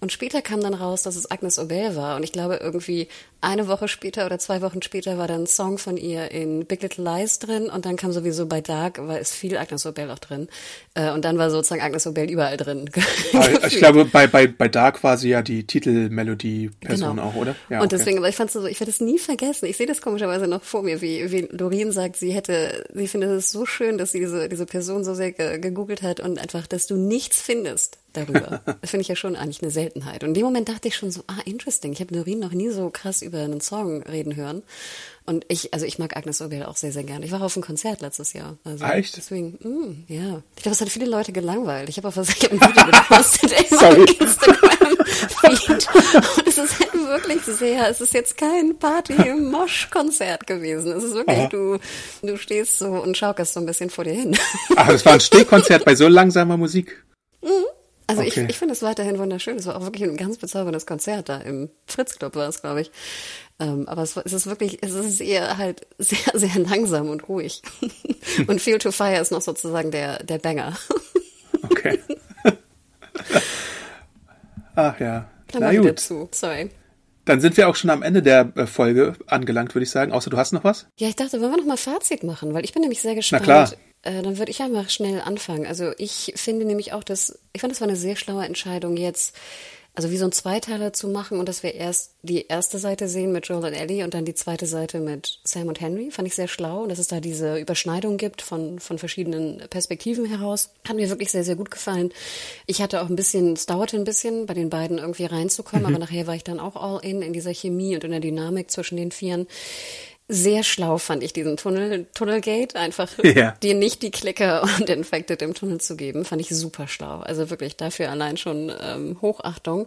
Und später kam dann raus, dass es Agnes Obel war. Und ich glaube, irgendwie eine Woche später oder zwei Wochen später war dann ein Song von ihr in Big Little Lies drin. Und dann kam sowieso bei Dark, war es viel Agnes Obel auch drin. Äh, und dann war sozusagen Agnes Obel überall drin. Aber ich glaube, bei, bei, bei Dark war sie ja die Titelmelodie-Person auch, oder? Ja, Genau. und okay. deswegen, aber ich fand so, ich werde es nie vergessen. Ich sehe das komischerweise noch vor mir, wie, wie Doreen sagt, sie hätte, sie findet es so schön, dass sie diese, diese Person so sehr ge gegoogelt hat und einfach, dass du nichts findest darüber. das finde ich ja schon eigentlich eine Seltenheit. Und in dem Moment dachte ich schon so, ah, interesting. Ich habe Doreen noch nie so krass über einen Song reden hören. Und ich, also ich mag Agnes Obel auch sehr, sehr gerne. Ich war auf einem Konzert letztes Jahr. Also echt? Deswegen, mm, ja. Ich glaube, es hat viele Leute gelangweilt. Ich habe auch ich habe ein Video gepostet auf Instagram-Feed. Und es ist halt wirklich sehr, es ist jetzt kein Party-Mosch-Konzert gewesen. Es ist wirklich, du, du stehst so und schaukelst so ein bisschen vor dir hin. Ach, das war ein Stehkonzert bei so langsamer Musik. Also Okay. ich, ich finde es weiterhin wunderschön. Es war auch wirklich ein ganz bezauberndes Konzert da im Fritz Club war es, glaube ich. Ähm, aber es, es ist wirklich, es ist eher halt sehr, sehr langsam und ruhig. und Feel to Fire ist noch sozusagen der, der Banger. Okay. Ach ja. Dann Na gut. zu. Sorry. Dann sind wir auch schon am Ende der äh, Folge angelangt, würde ich sagen. Außer du hast noch was? Ja, ich dachte, wollen wir noch mal Fazit machen, weil ich bin nämlich sehr gespannt. klar. Äh, dann würde ich einfach schnell anfangen. Also ich finde nämlich auch, dass ich fand, das war eine sehr schlaue Entscheidung jetzt, also wie so ein Zweiteiler zu machen und dass wir erst die erste Seite sehen mit Joel und Ellie und dann die zweite Seite mit Sam und Henry. Fand ich sehr schlau und dass es da diese Überschneidung gibt von, von verschiedenen Perspektiven heraus. Hat mir wirklich sehr, sehr gut gefallen. Ich hatte auch ein bisschen, es dauerte ein bisschen, bei den beiden irgendwie reinzukommen, aber nachher war ich dann auch all in, in dieser Chemie und in der Dynamik zwischen den Vieren. Sehr schlau fand ich diesen Tunnel, Tunnelgate, einfach Ja. dir nicht die Clicker und Infected im Tunnel zu geben, fand ich super schlau. Also wirklich dafür allein schon ähm, Hochachtung.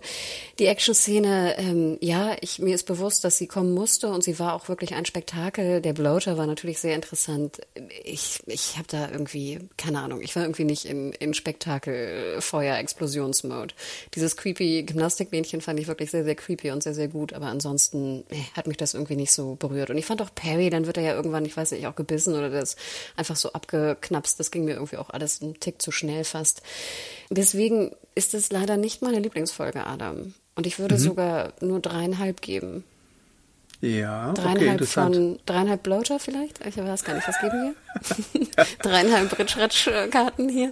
Die Action-Szene, ähm, ja, ich, mir ist bewusst, dass sie kommen musste und sie war auch wirklich ein Spektakel. Der Bloater war natürlich sehr interessant. Ich, ich habe da irgendwie, keine Ahnung, ich war irgendwie nicht in, in Spektakel, Feuer, Explosionsmode. Dieses creepy Gymnastikmädchen fand ich wirklich sehr, sehr creepy und sehr, sehr gut, aber ansonsten äh, hat mich das irgendwie nicht so berührt. Und ich fand auch Perry, dann wird er ja irgendwann, ich weiß nicht, auch gebissen oder das einfach so abgeknapst. Das ging mir irgendwie auch alles einen Tick zu schnell fast. Deswegen ist es leider nicht meine Lieblingsfolge, Adam. Und ich würde sogar nur dreieinhalb geben. Ja, okay, Dreieinhalb interessant. von dreieinhalb Bloater vielleicht? Ich weiß gar nicht, was geben wir? dreieinhalb Ritschratsch-Karten hier.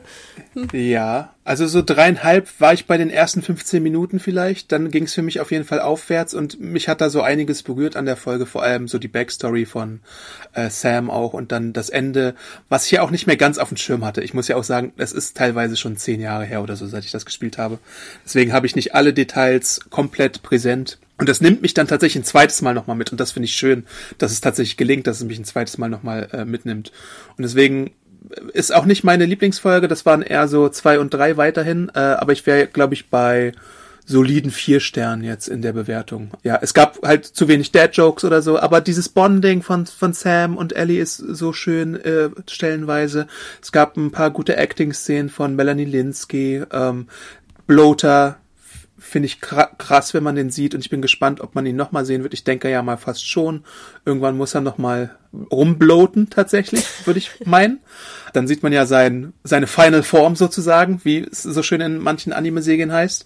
Ja, also so dreieinhalb war ich bei den ersten 15 Minuten vielleicht. Dann ging es für mich auf jeden Fall aufwärts und mich hat da so einiges berührt an der Folge, vor allem so die Backstory von äh, Sam auch und dann das Ende, was ich ja auch nicht mehr ganz auf dem Schirm hatte. Ich muss ja auch sagen, es ist teilweise schon zehn Jahre her oder so, seit ich das gespielt habe. Deswegen habe ich nicht alle Details komplett präsent. Und das nimmt mich dann tatsächlich ein zweites Mal nochmal mit. Und das finde ich schön, dass es tatsächlich gelingt, dass es mich ein zweites Mal nochmal äh, mitnimmt. Und deswegen ist auch nicht meine Lieblingsfolge. Das waren eher so zwei und drei weiterhin. Äh, aber ich wäre, glaube ich, bei soliden vier Sternen jetzt in der Bewertung. Ja, es gab halt zu wenig Dad-Jokes oder so, aber dieses Bonding von, von Sam und Ellie ist so schön äh, stellenweise. Es gab ein paar gute Acting-Szenen von Melanie Linsky, ähm, Bloater, finde ich kra- krass, wenn man den sieht und ich bin gespannt, ob man ihn nochmal sehen wird. Ich denke ja mal fast schon. Irgendwann muss er nochmal rumbloten tatsächlich, würde ich meinen. Dann sieht man ja sein, seine Final Form sozusagen, wie es so schön in manchen Anime-Serien heißt.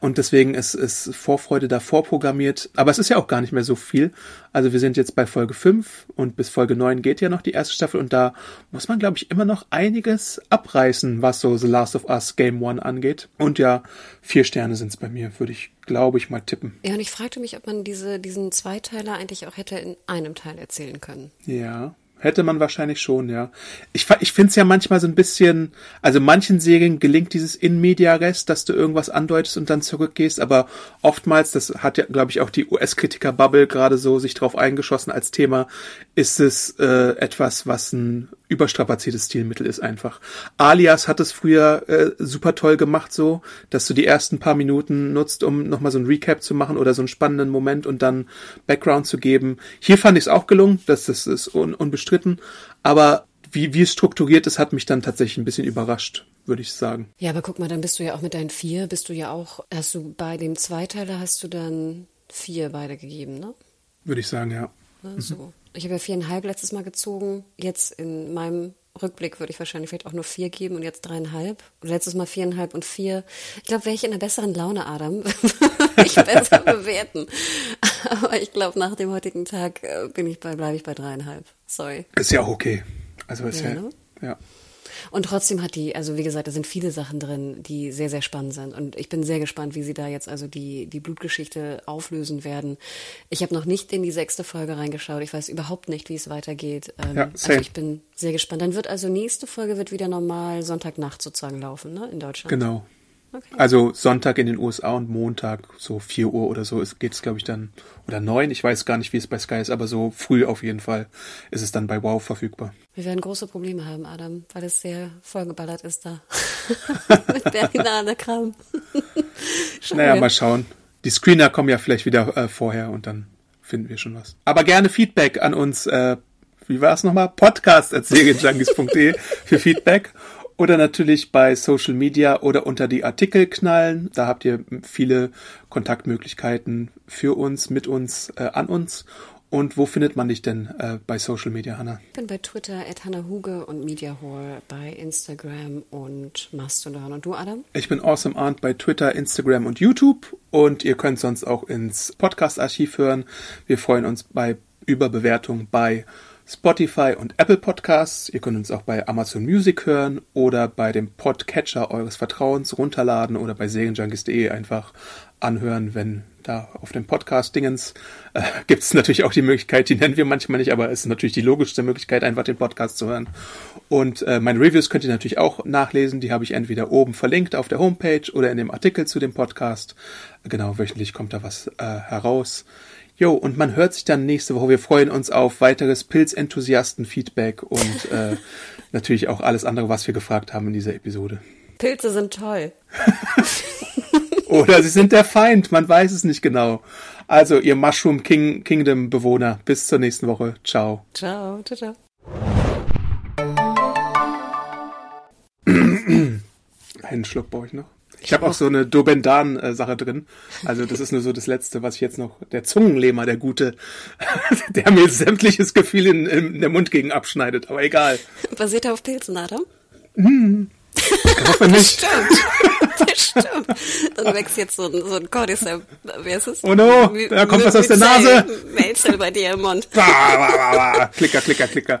Und deswegen ist, ist Vorfreude da vorprogrammiert. Aber es ist ja auch gar nicht mehr so viel. Also wir sind jetzt bei Folge 5 und bis Folge 9 geht ja noch die erste Staffel und da muss man, glaube ich, immer noch einiges abreißen, was so The Last of Us Game One angeht. Und ja, vier Sterne sind es bei mir, würde ich, glaube ich, mal tippen. Ja, und ich fragte mich, ob man diese, diesen Zweiteiler eigentlich auch hätte in einem Teil erzählen können. Ja. Hätte man wahrscheinlich schon, ja. Ich, ich finde es ja manchmal so ein bisschen, also manchen Serien gelingt dieses in media res, dass du irgendwas andeutest und dann zurückgehst, aber oftmals, das hat ja, glaube ich, auch die US-Kritiker-Bubble gerade so sich drauf eingeschossen als Thema, ist es äh, etwas, was ein überstrapaziertes Stilmittel ist einfach. Alias hat es früher äh, super toll gemacht so, dass du die ersten paar Minuten nutzt, um nochmal so ein Recap zu machen oder so einen spannenden Moment und dann Background zu geben. Hier fand ich es auch gelungen, dass das ist un unbestritten, aber wie, wie es strukturiert ist, hat mich dann tatsächlich ein bisschen überrascht, würde ich sagen. Ja, aber guck mal, dann bist du ja auch mit deinen vier, bist du ja auch, hast du bei dem Zweiteiler hast du dann vier weitergegeben, ne? Würde ich sagen, ja. So. Ich habe ja viereinhalb letztes Mal gezogen. Jetzt in meinem Rückblick würde ich wahrscheinlich vielleicht auch nur vier geben und jetzt dreieinhalb. letztes Mal viereinhalb und vier. Ich glaube, wäre ich in einer besseren Laune, Adam, würde ich besser bewerten. Aber ich glaube, nach dem heutigen Tag äh, bin ich bei, bleibe ich bei dreieinhalb. Sorry. Ist ja auch okay. Also ist ja, ja, ne? ja. Und trotzdem hat die, also wie gesagt, da sind viele Sachen drin, die sehr, sehr spannend sind. Und ich bin sehr gespannt, wie sie da jetzt also die, die Blutgeschichte auflösen werden. Ich habe noch nicht in die sechste Folge reingeschaut. Ich weiß überhaupt nicht, wie es weitergeht. Ähm, ja, also ich bin sehr gespannt. Dann wird also nächste Folge wird wieder normal Sonntagnacht sozusagen laufen, ne? In Deutschland. Genau. Okay. Also Sonntag in den USA und Montag so 4 Uhr oder so geht es, glaube ich, dann, oder 9, ich weiß gar nicht, wie es bei Sky ist, aber so früh auf jeden Fall ist es dann bei Wow verfügbar. Wir werden große Probleme haben, Adam, weil es sehr vollgeballert ist da. Mit Berlinale Kram. naja, mal schauen. Die Screener kommen ja vielleicht wieder äh, vorher und dann finden wir schon was. Aber gerne Feedback an uns, äh, wie war es nochmal? Podcast at für Feedback oder natürlich bei Social Media oder unter die Artikel knallen. Da habt ihr viele Kontaktmöglichkeiten für uns, mit uns, äh, an uns. Und wo findet man dich denn äh, bei Social Media, Hanna? Ich bin bei Twitter at Hanna Huge und MediaHore bei Instagram und Mastodon. Und du, Adam? Ich bin Awesome Arndt bei Twitter, Instagram und YouTube. Und ihr könnt sonst auch ins Podcast-Archiv hören. Wir freuen uns bei Überbewertung bei Spotify und Apple Podcasts. Ihr könnt uns auch bei Amazon Music hören oder bei dem Podcatcher eures Vertrauens runterladen oder bei serienjunkies.de einfach anhören, wenn da auf dem Podcast-Dingens äh, gibt es natürlich auch die Möglichkeit, die nennen wir manchmal nicht, aber es ist natürlich die logischste Möglichkeit, einfach den Podcast zu hören. Und äh, meine Reviews könnt ihr natürlich auch nachlesen. Die habe ich entweder oben verlinkt auf der Homepage oder in dem Artikel zu dem Podcast. Genau, wöchentlich kommt da was äh, heraus. Jo, und man hört sich dann nächste Woche. Wir freuen uns auf weiteres Pilzenthusiasten-Feedback und äh, natürlich auch alles andere, was wir gefragt haben in dieser Episode. Pilze sind toll. Oder sie sind der Feind, man weiß es nicht genau. Also, ihr Mushroom King Kingdom Bewohner, bis zur nächsten Woche. Ciao. Ciao, ciao, ciao. Einen Schluck brauche ich noch. Ich habe auch so eine Dobendan-Sache drin. Also das ist nur so das Letzte, was ich jetzt noch. Der Zungenlähmer, der Gute, der mir sämtliches Gefühl in, in der Mund gegen abschneidet. Aber egal. Basiert er auf Pilzen, Adam? Hm. Ich hoffe nicht. Bestimmt. Bestimmt. Dann wächst jetzt so ein, so ein Cordyceps. Wie ist es? Oh no, da kommt was aus der Nase. Melzel bei dir im Mund. klicker, klicker, klicker.